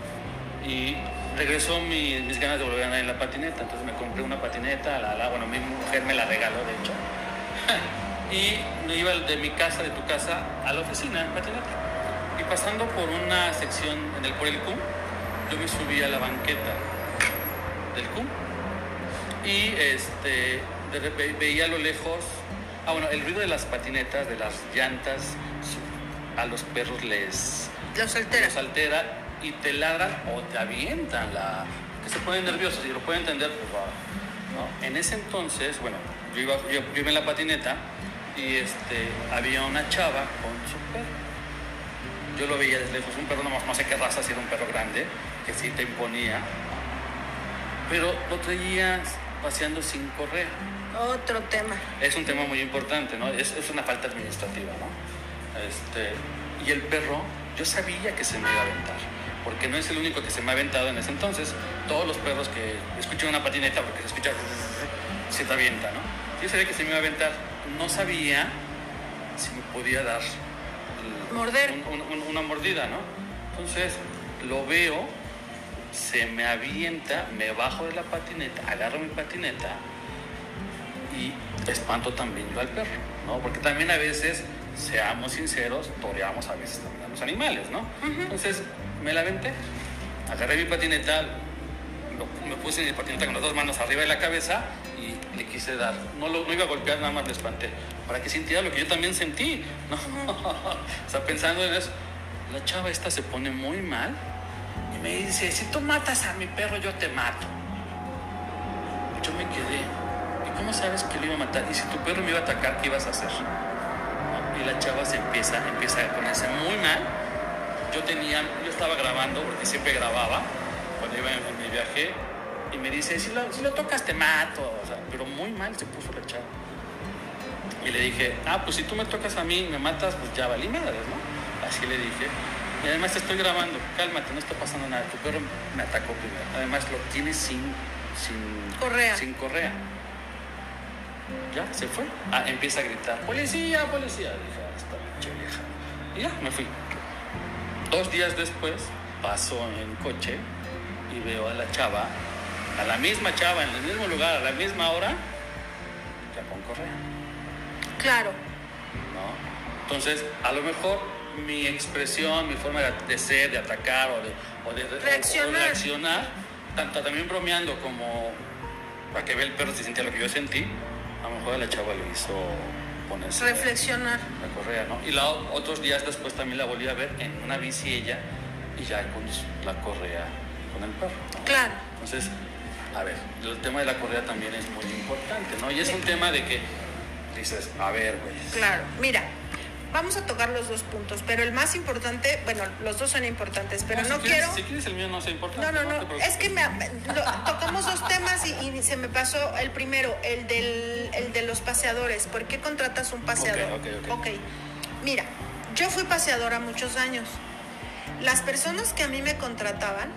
Y regresó mi- mis ganas de volver a andar en la patineta. Entonces me compré una patineta, la, la- bueno, mi mujer me la regaló, de hecho. y me iba de mi casa, de tu casa, a la oficina en patineta. Y pasando por una sección en el, por el CUM, yo me subí a la banqueta del CUM y este, repente veía a lo lejos, ah bueno, el ruido de las patinetas, de las llantas, a los perros les, Los altera. los altera y te ladran o te avientan la que se ponen nerviosos y lo pueden entender pues va, ¿no? en ese entonces bueno yo iba yo, yo iba en la patineta y este había una chava con su perro yo lo veía desde lejos un perro no, no sé qué raza si era un perro grande que sí te imponía pero lo traía paseando sin correa Otro tema. es un tema muy importante, ¿no? Es, es una falta administrativa, ¿no? Este, y el perro, yo sabía que se me iba a aventar, porque no es el único que se me ha aventado en ese entonces. Todos los perros que escuchan una patineta, porque se escucha, se te avienta, ¿no? Yo sabía que se me iba a aventar, no sabía si me podía dar el- Morder. un- un- un- una mordida, ¿no? Entonces lo veo, se me avienta, me bajo de la patineta, agarro mi patineta y espanto también yo al perro, ¿no? Porque también a veces, seamos sinceros, toreamos a veces también a los animales, ¿no? Entonces me la aventé, agarré mi patineta, lo- me puse mi patineta con las dos manos arriba de la cabeza le quise dar. No lo no iba a golpear, nada más le espanté, para que sintiera lo que yo también sentí, ¿no? o pensando en eso, la chava esta se pone muy mal y me dice, si tú matas a mi perro, yo te mato. Yo me quedé. ¿Y cómo sabes que lo iba a matar? Y si tu perro me iba a atacar, ¿qué ibas a hacer? Y la chava se empieza, empieza a ponerse muy mal. Yo tenía, yo estaba grabando, porque siempre grababa, cuando iba en, en mi viaje, y me dice, si lo, si lo tocas te mato. O sea, pero muy mal se puso la chava. Y le dije, ah, pues si tú me tocas a mí, me matas, pues ya valí madres, ¿no? Así le dije. Y además te estoy grabando, cálmate, no está pasando nada. Tu perro me atacó primero. Además lo tienes sin, sin Correa. Sin correa. Ya, se fue. Ah, empieza a gritar, policía, policía. Dije, ah, esta pinche vieja. Y ya, me fui. Dos días después, paso en coche y veo a la chava, a la misma chava, en el mismo lugar, a la misma hora, ya con correa. Claro. ¿no? Entonces, a lo mejor mi expresión, mi forma de, ser, de atacar o de, o de- o de Reaccionar. tanto también bromeando como para que vea el perro si sentía lo que yo sentí, a lo mejor a la chava le hizo ponerse Reflexionar. la correa, ¿no? Y la, otros días después también la volví a ver en una bici ella y ya con la correa con el perro. ¿no? Claro. Entonces, a ver, el tema de la correa también es muy importante, ¿no? Y es un tema de que dices, a ver, güey. Claro, mira, vamos a tocar los dos puntos, pero el más importante, bueno, los dos son importantes, pero si no quiero... Si quieres el mío no es importante. No, no, no, es que me, lo- tocamos dos temas y, y se me pasó el primero, el, del, el de los paseadores. ¿Por qué contratas un paseador? Ok, ok, ok. mira, yo fui paseadora muchos años. Las personas que a mí me contrataban,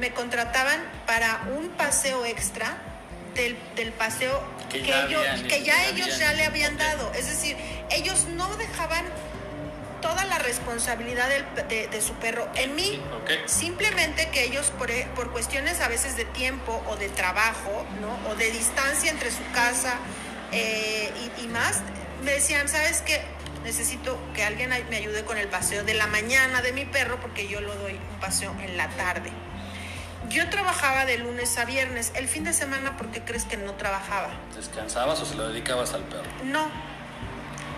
me contrataban para un paseo extra del, del paseo Que que, ya ellos, habían- que ya ya ellos habían- ya le habían dado. Es decir, ellos no dejaban toda la responsabilidad del- de, de su perro en mí. Simplemente que ellos por, e- por cuestiones a veces de tiempo o de trabajo, ¿no? O de distancia entre su casa eh, y, y más, me decían, ¿sabes qué? Necesito que alguien me ayude con el paseo de la mañana de mi perro porque yo lo doy un paseo en la tarde. Yo trabajaba de lunes a viernes. El fin de semana, ¿por qué crees que no trabajaba? ¿Descansabas o se lo dedicabas al perro? No.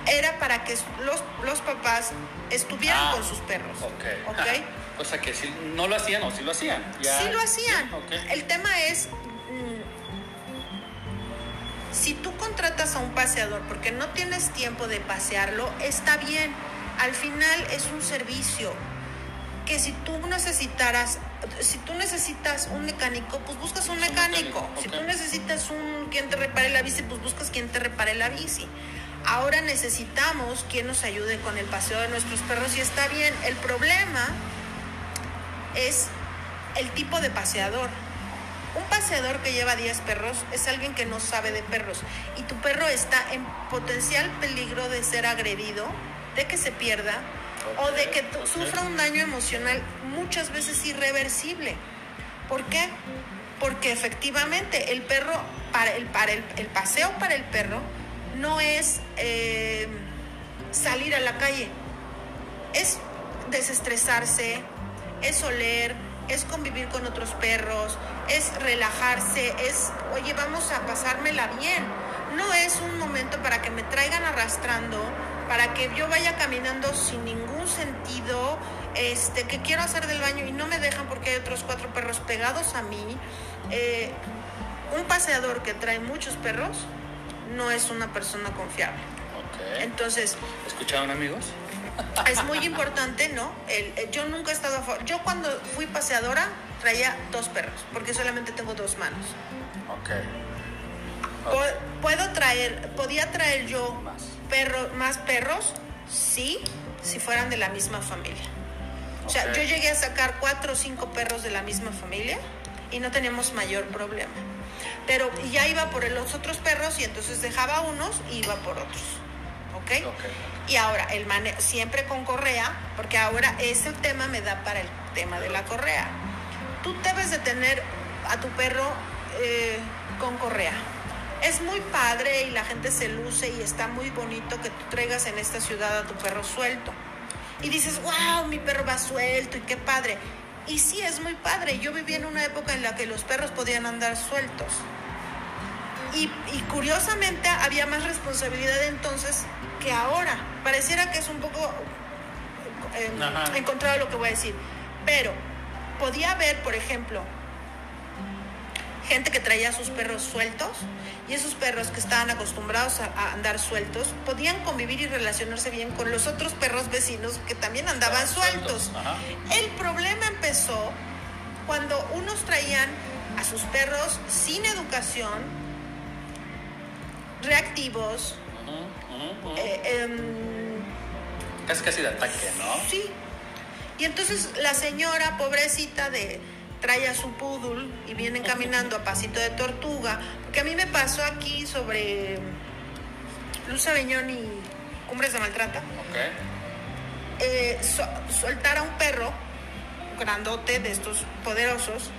Era para que los, los papás estuvieran Ah, con sus perros. Ok. ¿Ok? o sea que si no lo hacían o si lo hacían. Ya- Sí lo hacían. Ok. El tema es, mm, si tú contratas a un paseador porque no tienes tiempo de pasearlo, está bien. Al final es un servicio que si tú necesitaras, si tú necesitas un mecánico, pues buscas un Un mecánico. Si tú necesitas un quien te repare la bici, pues buscas quien te repare la bici. Ahora necesitamos quien nos ayude con el paseo de nuestros perros y está bien. El problema es el tipo de paseador. Un paseador que lleva 10 perros es alguien que no sabe de perros y tu perro está en potencial peligro de ser agredido, de que se pierda o de que sufra un daño emocional muchas veces irreversible. ¿Por qué? Porque efectivamente el perro, para el, para el paseo para el perro no es eh, salir a la calle, es desestresarse, es oler, es convivir con otros perros, es relajarse, es, oye, vamos a pasármela bien. No es un momento para que me traigan arrastrando, para que yo vaya caminando sin ningún sentido, este, que quiero hacer del baño y no me dejan porque hay otros cuatro perros pegados a mí. Eh, un paseador que trae muchos perros no es una persona confiable. Ok. Entonces, ¿Escucharon amigos? es muy importante, ¿no? El- el- yo nunca he estado a favor. Yo cuando fui paseadora traía dos perros, porque solamente tengo dos manos. Ok. Po- ¿Puedo traer, podía traer yo Más. Perro, más perros? Sí, si fueran de la misma familia. O sea, yo llegué a sacar cuatro o cinco perros de la misma familia y no teníamos mayor problema. Pero ya iba por los otros perros y entonces dejaba unos y iba por otros. ¿Ok? Ok. Y ahora, el mane siempre con correa, porque ahora ese tema me da para el tema de la correa. Tú debes de tener a tu perro eh, con correa. Es muy padre y la gente se luce y está muy bonito que tú traigas en esta ciudad a tu perro suelto. Y dices, wow, mi perro va suelto y qué padre. Y sí, es muy padre. Yo viví en una época en la que los perros podían andar sueltos. Y, y curiosamente había más responsabilidad entonces que ahora. Pareciera que es un poco eh, encontrado lo que voy a decir. Pero podía haber, por ejemplo, gente que traía a sus perros sueltos y esos perros que estaban acostumbrados a, andar sueltos podían convivir y relacionarse bien con los otros perros vecinos que también andaban sueltos. El problema empezó cuando unos traían a sus perros sin educación, reactivos, eh, Casi casi de ataque, ¿no? Sí. Y entonces la señora, pobrecita, de trae a su poodle y vienen caminando a pasito de tortuga. Porque a mí me pasó aquí sobre Luz Aviñón y Cumbres de Maltrata. Ok. eh, so- soltar a un perro grandote de estos poderosos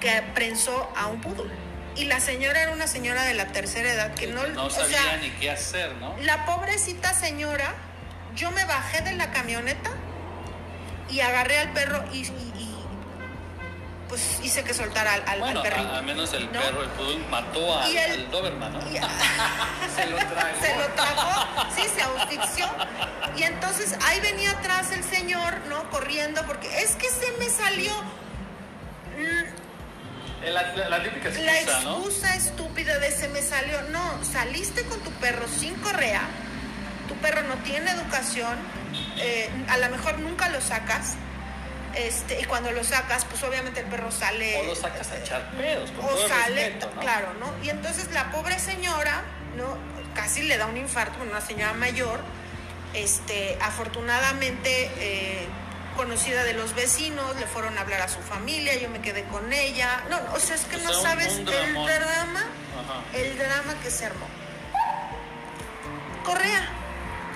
que prensó a un poodle. Y la señora era una señora de la tercera edad que no, no o sabía sea, ni qué hacer, ¿no? la pobrecita señora, yo me bajé de la camioneta y agarré al perro y pues hice que soltara al, al, Bueno, al perrito. a- al menos el ¿no? perro, el poodle, mató al, el- al Doberman, ¿no? Y- Se lo tragó. se lo tragó, sí, se asfixió. Y entonces ahí venía atrás el señor, ¿no? Corriendo, porque es que se me salió. Mm, La, la- la típica La excusa, ¿no? excusa estúpida de se me salió. No, saliste con tu perro sin correa. Tu perro no tiene educación. eh, a lo mejor nunca lo sacas. Este, y cuando lo sacas, pues obviamente el perro sale. O lo sacas a echar pedos, con o todo sale, respeto, ¿no? claro, ¿no? Y entonces la pobre señora, ¿no? Casi le da un infarto, bueno, una señora mayor, este, afortunadamente eh, conocida de los vecinos, le fueron a hablar a su familia, yo me quedé con ella. No, o sea, es que O no sea, sabes el drama, Ajá. el drama que se armó. Correa.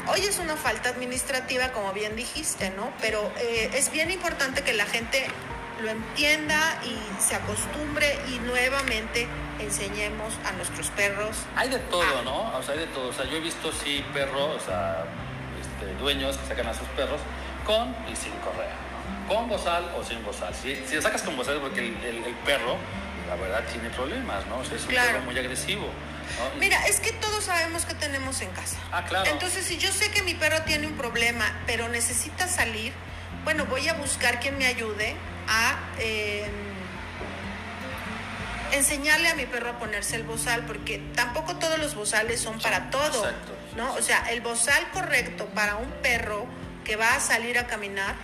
Hoy es una falta administrativa, como bien dijiste, ¿no? Pero eh, es bien importante que la gente lo entienda y se acostumbre y nuevamente enseñemos a nuestros perros. Hay de todo, ¿no? O sea, hay de todo. O sea, yo he visto, sí, perros, o sea, este, dueños que sacan a sus perros con y sin correa. ¿no? Con bozal o sin bozal. Si, si lo sacas con bozal es porque el, el- el perro, la verdad, tiene problemas, ¿no? O sea, es un Claro. perro muy agresivo. Mira, es que todos sabemos que tenemos en casa. Ah, claro. Entonces, si yo sé que mi perro tiene un problema, pero necesita salir, bueno, voy a buscar quien me ayude a eh, enseñarle a mi perro a ponerse el bozal, porque tampoco todos los bozales son para todo, exacto, ¿no? O sea, el bozal correcto para un perro que va a salir a caminar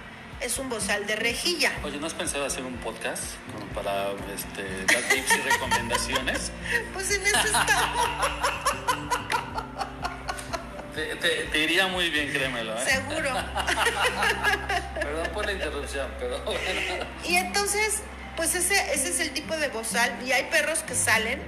es un bozal de rejilla. Oye, ¿no has pensado hacer un podcast como para este, dar tips y recomendaciones? Pues en eso estamos, Te, te- te iría muy bien, créemelo, ¿eh? seguro. Perdón por la interrupción, pero bueno. Y entonces, pues ese, ese es el tipo de bozal. Y hay perros que salen,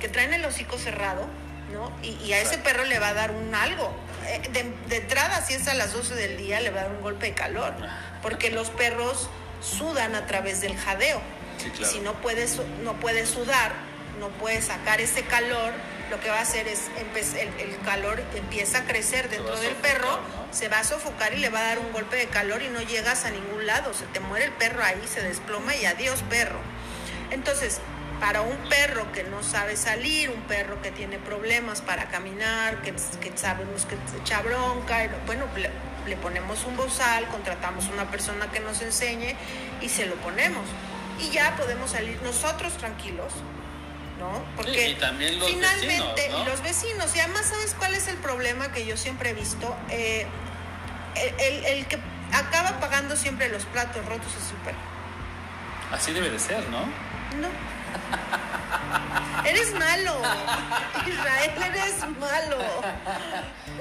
que traen el hocico cerrado, ¿no? Y, y a ese perro le va a dar un algo. Eh, De, de entrada, si es a las 12 del día, le va a dar un golpe de calor. Porque los perros sudan a través del jadeo. Sí, claro. Si no puede, su- no puede sudar, no puede sacar ese calor, lo que va a hacer es el, el calor empieza a crecer dentro del sofocar, perro, ¿no? se va a sofocar y le va a dar un golpe de calor y no llegas a ningún lado, se te muere el perro ahí, se desploma y adiós perro. Entonces, para un perro que no sabe salir, un perro que tiene problemas para caminar, que, que sabemos que se echa bronca, bueno, le, ponemos un bozal, contratamos una persona que nos enseñe y se lo ponemos. Y ya podemos salir nosotros tranquilos, ¿no? Porque y también los finalmente, vecinos, ¿no? y los vecinos, y además, ¿sabes cuál es el problema que yo siempre he visto? Eh, el, el- el que acaba pagando siempre los platos rotos es perro. Así debe de ser, ¿no? No. Eres malo. Israel, eres malo.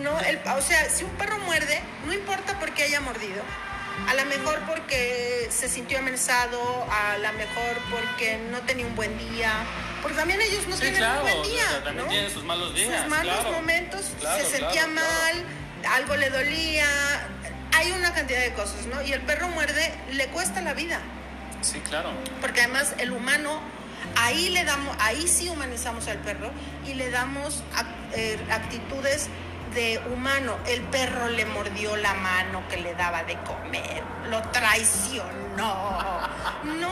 No, el- o sea, si un perro muerde, no importa por qué haya mordido. A lo mejor porque se sintió amenazado, a lo mejor porque no tenía un buen día. Porque también ellos no Sí, tienen claro, un buen día. o sea, también ¿no? tienen sus malos días, Sus malos claro. momentos, Claro, se sentía mal, algo le dolía. Hay una cantidad de cosas, ¿no? Y el perro muerde, le cuesta la vida Sí, claro. porque además el humano ahí le damos ahí sí humanizamos al perro y le damos eh, actitudes de humano el perro le mordió la mano que le daba de comer lo traicionó no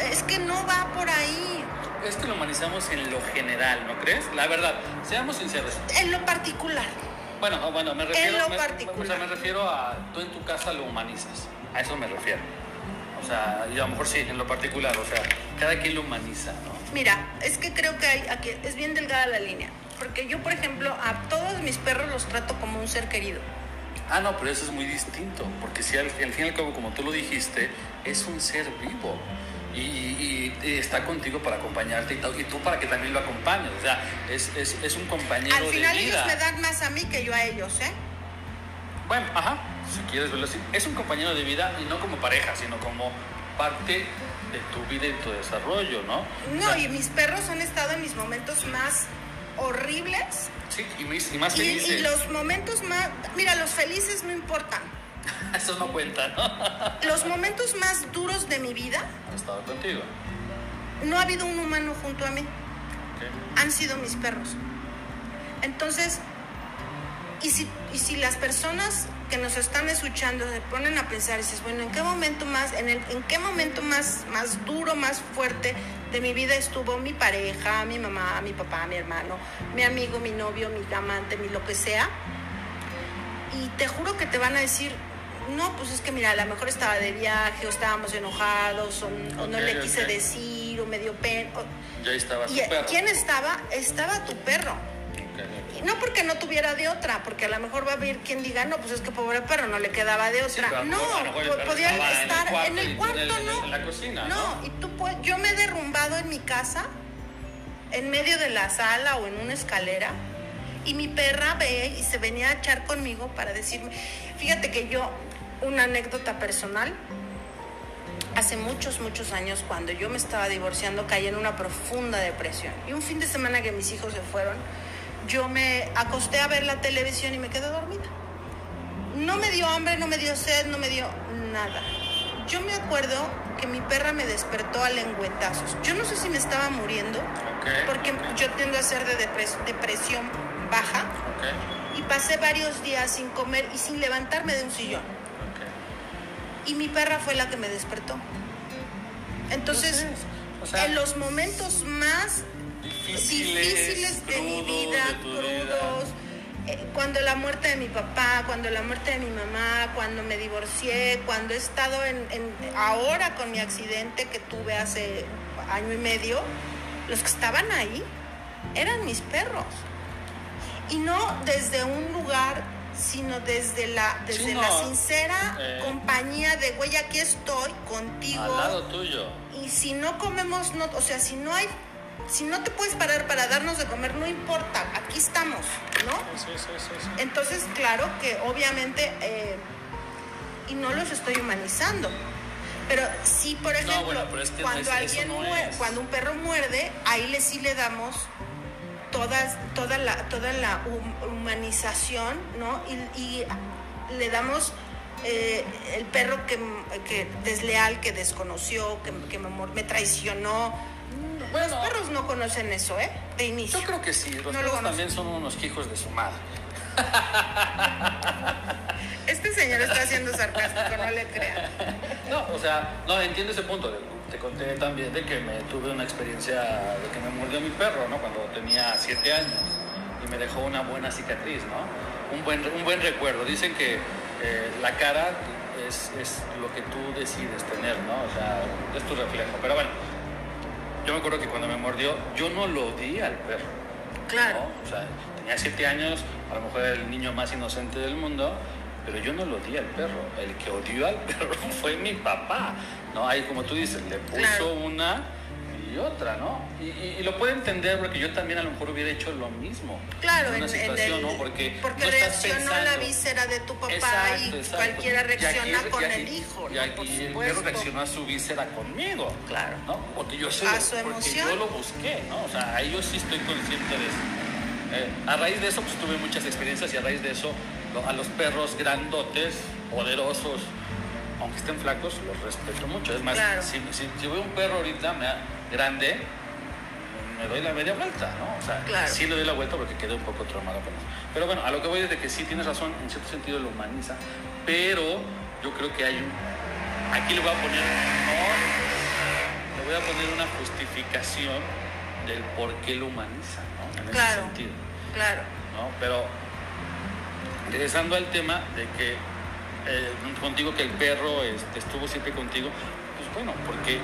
es que no va por ahí Es que lo humanizamos en lo general, ¿no crees? La verdad, seamos sinceros. en lo particular Bueno, ah, bueno, me refiero, lo me- particular. o sea, me refiero a tú en tu casa lo humanizas. A eso me refiero. O sea, y a lo mejor sí, en lo particular, o sea, cada quien lo humaniza, ¿no? Mira, es que creo que hay, aquí es bien delgada la línea. Porque yo, por ejemplo, a todos mis perros los trato como un ser querido. Ah, no, pero eso es muy distinto, porque si al, al fin y al cabo, como tú lo dijiste, es un ser vivo y, y- y está contigo para acompañarte y, tú para que también lo acompañes. O sea, es, es, es un compañero Al final de vida. ellos me dan más a mí que yo a ellos, ¿eh? Bueno, ajá, si quieres verlo así, es un compañero de vida y no como pareja, sino como parte de tu vida y tu desarrollo, ¿no? O No, sea, y mis perros han estado en mis momentos más horribles Sí, y, mis- y más felices. y los momentos más... Mira, los felices no importan. Eso no cuenta, ¿no? Los momentos más duros de mi vida, Han estado contigo. no ha habido un humano junto a mí. Han sido mis perros. Entonces, y si, Y si las personas que nos están escuchando se ponen a pensar y dices, bueno, ¿en qué momento más, en, el, en qué momento más, más duro, más fuerte de mi vida estuvo mi pareja, mi mamá, mi papá, mi hermano, mi amigo, mi novio, mi amante, mi lo que sea? Y te juro que te van a decir, no, pues es que mira, a lo mejor estaba de viaje o estábamos enojados o, o no le quise decir o me dio pena. o- Ya estaba su ¿Y perro. quién estaba? Estaba tu perro. No porque no tuviera de otra, porque a lo mejor va a haber quien diga, no, pues es que pobre perro no le quedaba de otra. no, perro podía estaba en el estar cuarto en el cuarto, en el- ¿no? en la cocina, No, ¿no? y tú puedes, yo me he derrumbado en mi casa, en medio de la sala o en una escalera, y mi perra ve y se venía a echar conmigo para decirme, fíjate que yo, una anécdota personal, hace muchos, muchos años, cuando yo me estaba divorciando, caí en una profunda depresión. Y un fin de semana que mis hijos se fueron, yo me acosté a ver la televisión y me quedé dormida. No me dio hambre, no me dio sed, no me dio nada. Yo me acuerdo que mi perra me despertó a lengüetazos. Yo no sé si me estaba muriendo, porque yo tiendo a ser de depres- depresión baja, Ok, y pasé varios días sin comer y sin levantarme de un sillón. Y mi perra fue la que me despertó. Entonces, O sea, en los momentos más difíciles, difíciles de mi crudos vida, tu vida. crudos, eh, cuando la muerte de mi papá, cuando la muerte de mi mamá, cuando me divorcié, cuando he estado en, en- ahora con mi accidente que tuve hace año y medio, los que estaban ahí eran mis perros. Y no desde un lugar, sino desde la, desde Sí, no. la sincera Eh. compañía de, güey, aquí estoy contigo. Al lado tuyo. Y si no comemos, no, o sea, si no hay, si no te puedes parar para darnos de comer, no importa, aquí estamos, ¿no? Sí, sí, sí. Entonces, claro que obviamente, eh, y no los estoy humanizando, pero sí, por ejemplo, bueno, pero es que cuando alguien no muerde, cuando un perro muerde, ahí le sí le damos todas, toda la, toda la hum- humanización, ¿no? Y, y le damos eh, el perro que, que desleal, que desconoció, que, que me, mor- me traicionó. Bueno. Los perros no conocen eso, ¿eh? De inicio. Yo creo que sí, los No perros también son unos hijos de su madre. Este señor está siendo sarcástico, no le crean. No, o sea, no, entiendo ese punto. Te conté también de que me tuve una experiencia de que me mordió mi perro, ¿no? Cuando tenía siete años y me dejó una buena cicatriz, ¿no? Un buen, un buen recuerdo. Dicen que eh, la cara es, es lo que tú decides tener, ¿no? O sea, es tu reflejo. Pero bueno, yo me acuerdo que cuando me mordió, yo no lo di al perro. Claro. ¿no? O sea, tenía siete años, a lo mejor era el niño más inocente del mundo, pero yo no lo di al perro. El que odió al perro fue mi papá, ¿no? Ahí, como tú dices, le puso Claro. una y otra, ¿no? Y, y- y lo puedo entender porque yo también a lo mejor hubiera hecho lo mismo. Claro, en una en situación, el, ¿no? Porque, porque no reaccionó la víscera de tu papá Exacto, y exacto. cualquiera aquí- reacciona con aquí- el hijo, Y ¿no? aquí Por el perro supuesto. reaccionó a su víscera conmigo. Claro. ¿no? Porque yo sé, A su porque emoción. yo lo busqué, ¿no? O sea, ahí yo sí estoy consciente de eso. Eh, a raíz de eso, pues tuve muchas experiencias y a raíz de eso, a los perros grandotes, poderosos, aunque estén flacos, los respeto mucho. Es más, Claro. si, si, si veo un perro ahorita me grande, me doy la media vuelta, ¿no? O sea, Claro. sí le doy la vuelta porque quedé un poco traumado con eso. Pero bueno, a lo que voy es de que sí tienes razón, en cierto sentido lo humaniza, pero yo creo que hay un... Aquí le voy a poner... no, le voy a poner una justificación del por qué lo humaniza, ¿no? En Claro. ese sentido, Claro. ¿no? Pero regresando al tema de que eh, contigo que el perro este, estuvo siempre contigo, pues bueno, porque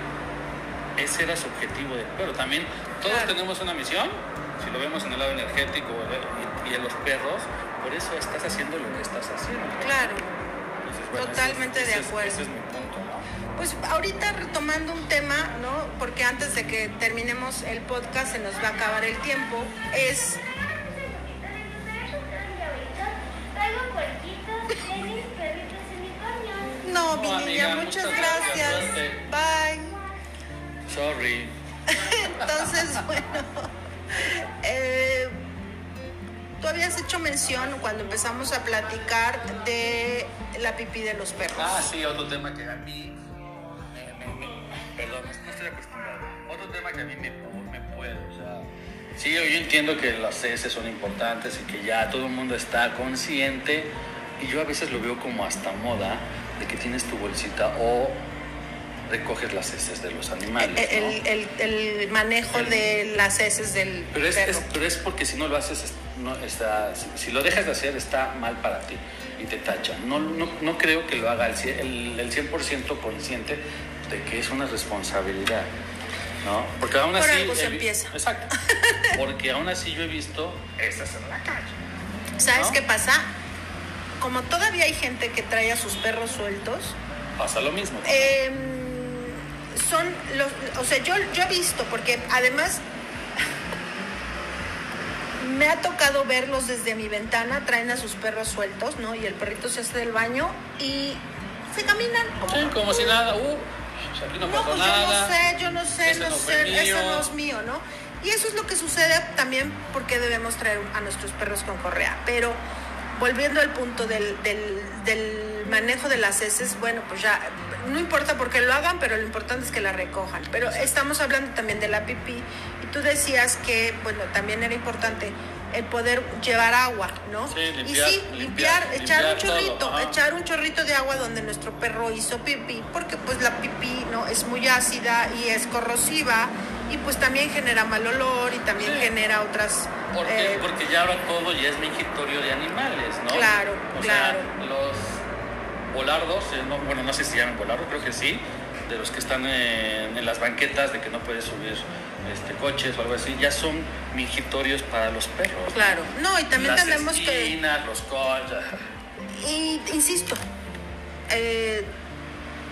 ese era su objetivo del perro. También todos Claro. tenemos una misión, si lo vemos en el lado energético y, y en los perros, por eso estás haciendo lo que estás haciendo. Claro. Entonces, Totalmente de ese acuerdo. Ese es mi punto, ¿no? Pues ahorita retomando un tema, ¿no? Porque antes de que terminemos el podcast se nos va a acabar el tiempo, es no, mi No, niña, muchas muchas gracias. Bye. Sorry. Entonces, bueno, eh, tú habías hecho mención cuando empezamos a platicar de la pipí de los perros. Ah, sí, otro tema que a mí me, me- me- perdón, no estoy acostumbrado. Otro tema que a mí me, puede, o sea, Sí, yo entiendo que las heces son importantes y que ya todo el mundo está consciente y yo a veces lo veo como hasta moda de que tienes tu bolsita o recoges las heces de los animales. El, ¿no? el- el- el manejo de las heces del Pero es, perro. es- pero es porque si no lo haces, es- no, está, si, si lo dejas de hacer, está mal para ti y te tachan. No, no, no creo que lo haga el, el, el 100% consciente de que es una responsabilidad. ¿no? Porque aún Por así. algo se empieza. Exacto. Porque aún así yo he visto esas en la calle. ¿Sabes ¿no? qué pasa? Como todavía hay gente que trae a sus perros sueltos, Pasa lo mismo. eh, son los, o sea, yo, yo he visto, porque además me ha tocado verlos desde mi ventana, traen a sus perros sueltos, ¿no? Y el perrito se hace del baño y se caminan como, Sí, como si nada. Uh, aquí no, pues nada. yo no sé, yo no sé, Ese no, no sé, eso no es mío, ¿no? Y eso es lo que sucede también porque debemos traer a nuestros perros con correa. Pero volviendo al punto del, del, del manejo de las heces, bueno, pues ya no importa por qué lo hagan, pero lo importante es que la recojan. Pero estamos hablando también de la pipí y tú decías que, bueno, también era importante el poder llevar agua, ¿no? Sí, limpiar, y sí, limpiar, limpiar, echar un limpiar chorrito, echar un chorrito de agua donde nuestro perro hizo pipí, porque pues la pipí no es muy ácida y es corrosiva y pues también genera mal olor y también Sí. genera otras ¿Por qué? eh, Porque ya ahora todo ya es mingitorio de animales, ¿no? Claro, o claro. Sea, los volardos, eh, no- bueno, no sé si llaman volardos, creo que sí, de los que están en, en las banquetas de que no puedes subir este, coches o algo así, ya son mingitorios para los perros. claro. No, y también las tenemos que esquinas, los coches. y insisto, eh,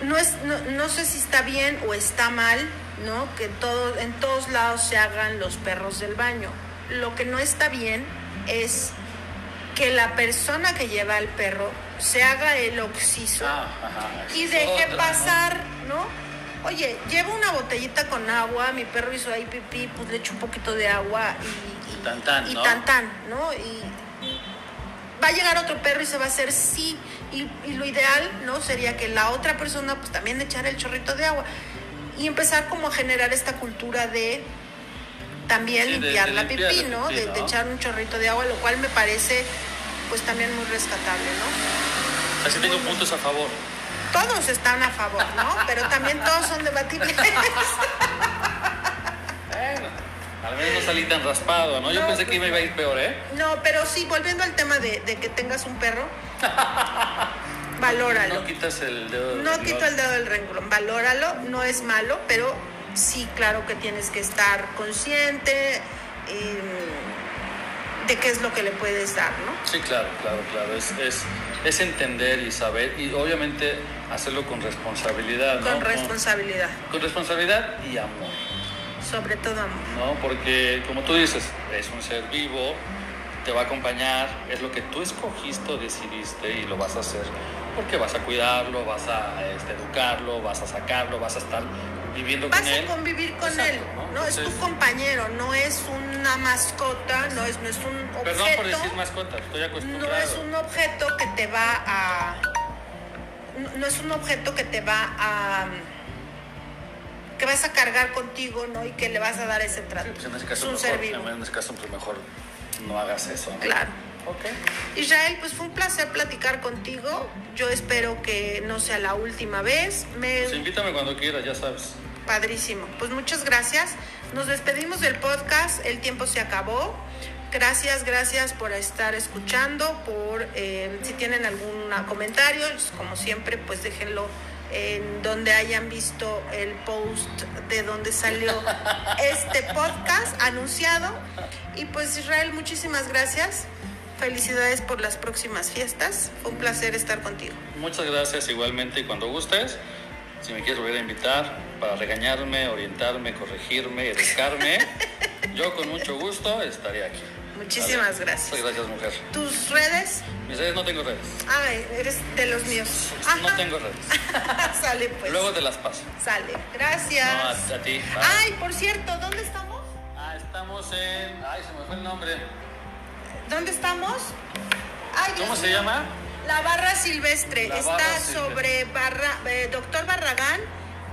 no, es, no, no sé si está bien o está mal, ¿no? Que todo, en todos lados se hagan los perros del baño. Lo que no está bien es que la persona que lleva al perro se haga el oxiso Ah, ajá, y deje pasar, ¿no? Oye, llevo una botellita con agua, mi perro hizo ahí pipí, pues le echo un poquito de agua y, y Tan, tan, y ¿no? tan, tan, ¿no? Y va a llegar otro perro y se va a hacer sí. Y, y lo ideal, ¿no? Sería que la otra persona pues también echara el chorrito de agua. Y empezar como a generar esta cultura de también Sí, limpiar de la limpiar pipí, la ¿no? pipí, De, echar un chorrito de agua, lo cual me parece pues también muy rescatable, ¿no? Así tengo puntos a favor. Todos están a favor, ¿no? Pero también todos son debatibles. Bueno, al menos no salí tan raspado, ¿no? Yo No, pensé que pues me iba a ir peor, ¿eh? No, pero sí, volviendo al tema de, de que tengas un perro, valóralo. No quitas el dedo. del No renglón. quito el dedo del renglón, valóralo, no es malo, pero sí, claro que tienes que estar consciente eh, qué es lo que le puedes dar, ¿no? Sí, claro, claro, claro. Es, es, es entender y saber y obviamente hacerlo con responsabilidad, ¿no? Con responsabilidad, Con responsabilidad y amor, sobre todo amor. ¿no? Porque como tú dices, es un ser vivo, te va a acompañar, es lo que tú escogiste o decidiste y lo vas a hacer porque vas a cuidarlo, vas a este, educarlo, vas a sacarlo, vas a estar viviendo Vas con él. a convivir con Exacto, él, ¿no? ¿no? Es tu Entonces- compañero, no es una mascota, no es, no es un objeto. Perdón por decir mascota, estoy acostumbrado. No es un objeto que te va a. No, no es un objeto que te va a. que vas a cargar contigo, ¿no? Y que le vas a dar ese trato. Pues en ese es caso un mejor, ser vivo. en ese caso pues mejor no hagas eso. ¿no? Claro. Ok. Israel, pues fue un placer platicar contigo. Yo espero que no sea la última vez. Me Pues invítame cuando quieras, ya sabes. Padrísimo. Pues muchas gracias. Nos despedimos del podcast. El tiempo se acabó. Gracias, gracias por estar escuchando. Por eh, si tienen algún comentario, como siempre, pues déjenlo en donde hayan visto el post de donde salió este podcast anunciado. Y pues Israel, muchísimas gracias. Felicidades por las próximas fiestas. Fue un placer estar contigo. Muchas gracias igualmente y cuando gustes, si me quieres volver a invitar para regañarme, orientarme, corregirme, educarme, yo con mucho gusto estaré aquí. Muchísimas ¿Vale? gracias. Muchas gracias, mujer. Tus redes. Mis redes no tengo redes. Ay, eres de los míos. No Ajá. tengo redes. Sale pues. Luego te las paso. Sale. Gracias. No, a, a ti. Ay, por cierto, ¿dónde estamos? Ah, estamos en. Ay, se me fue el nombre. ¿Dónde estamos? Ay, ¿Cómo se mío. llama? La Barra Silvestre. La Está Barra Silvestre. sobre Barra, eh, Doctor Barragán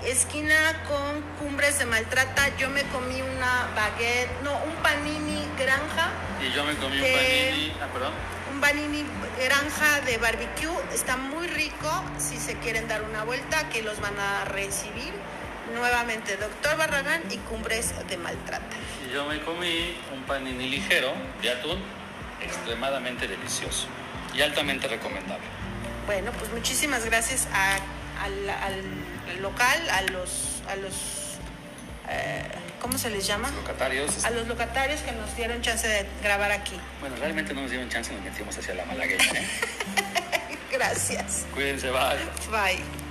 esquina con Cumbres de Maltrata, yo me comí una baguette, no, un panini granja, Y yo me comí un Eh, panini. Ah, perdón. un panini granja de barbecue, está muy rico, si se quieren dar una vuelta, que los van a recibir. Nuevamente, Doctor Barragán y Cumbres de Maltrata. Y yo me comí un panini ligero de atún, extremadamente delicioso y altamente recomendable. Bueno, pues muchísimas gracias a- al, al local, a los, a los eh, ¿cómo se les llama? Locatarios. A los locatarios que nos dieron chance de grabar aquí. Bueno, realmente no nos dieron chance nos metimos hacia la malagueña. ¿eh? Gracias. Cuídense, bye. Bye.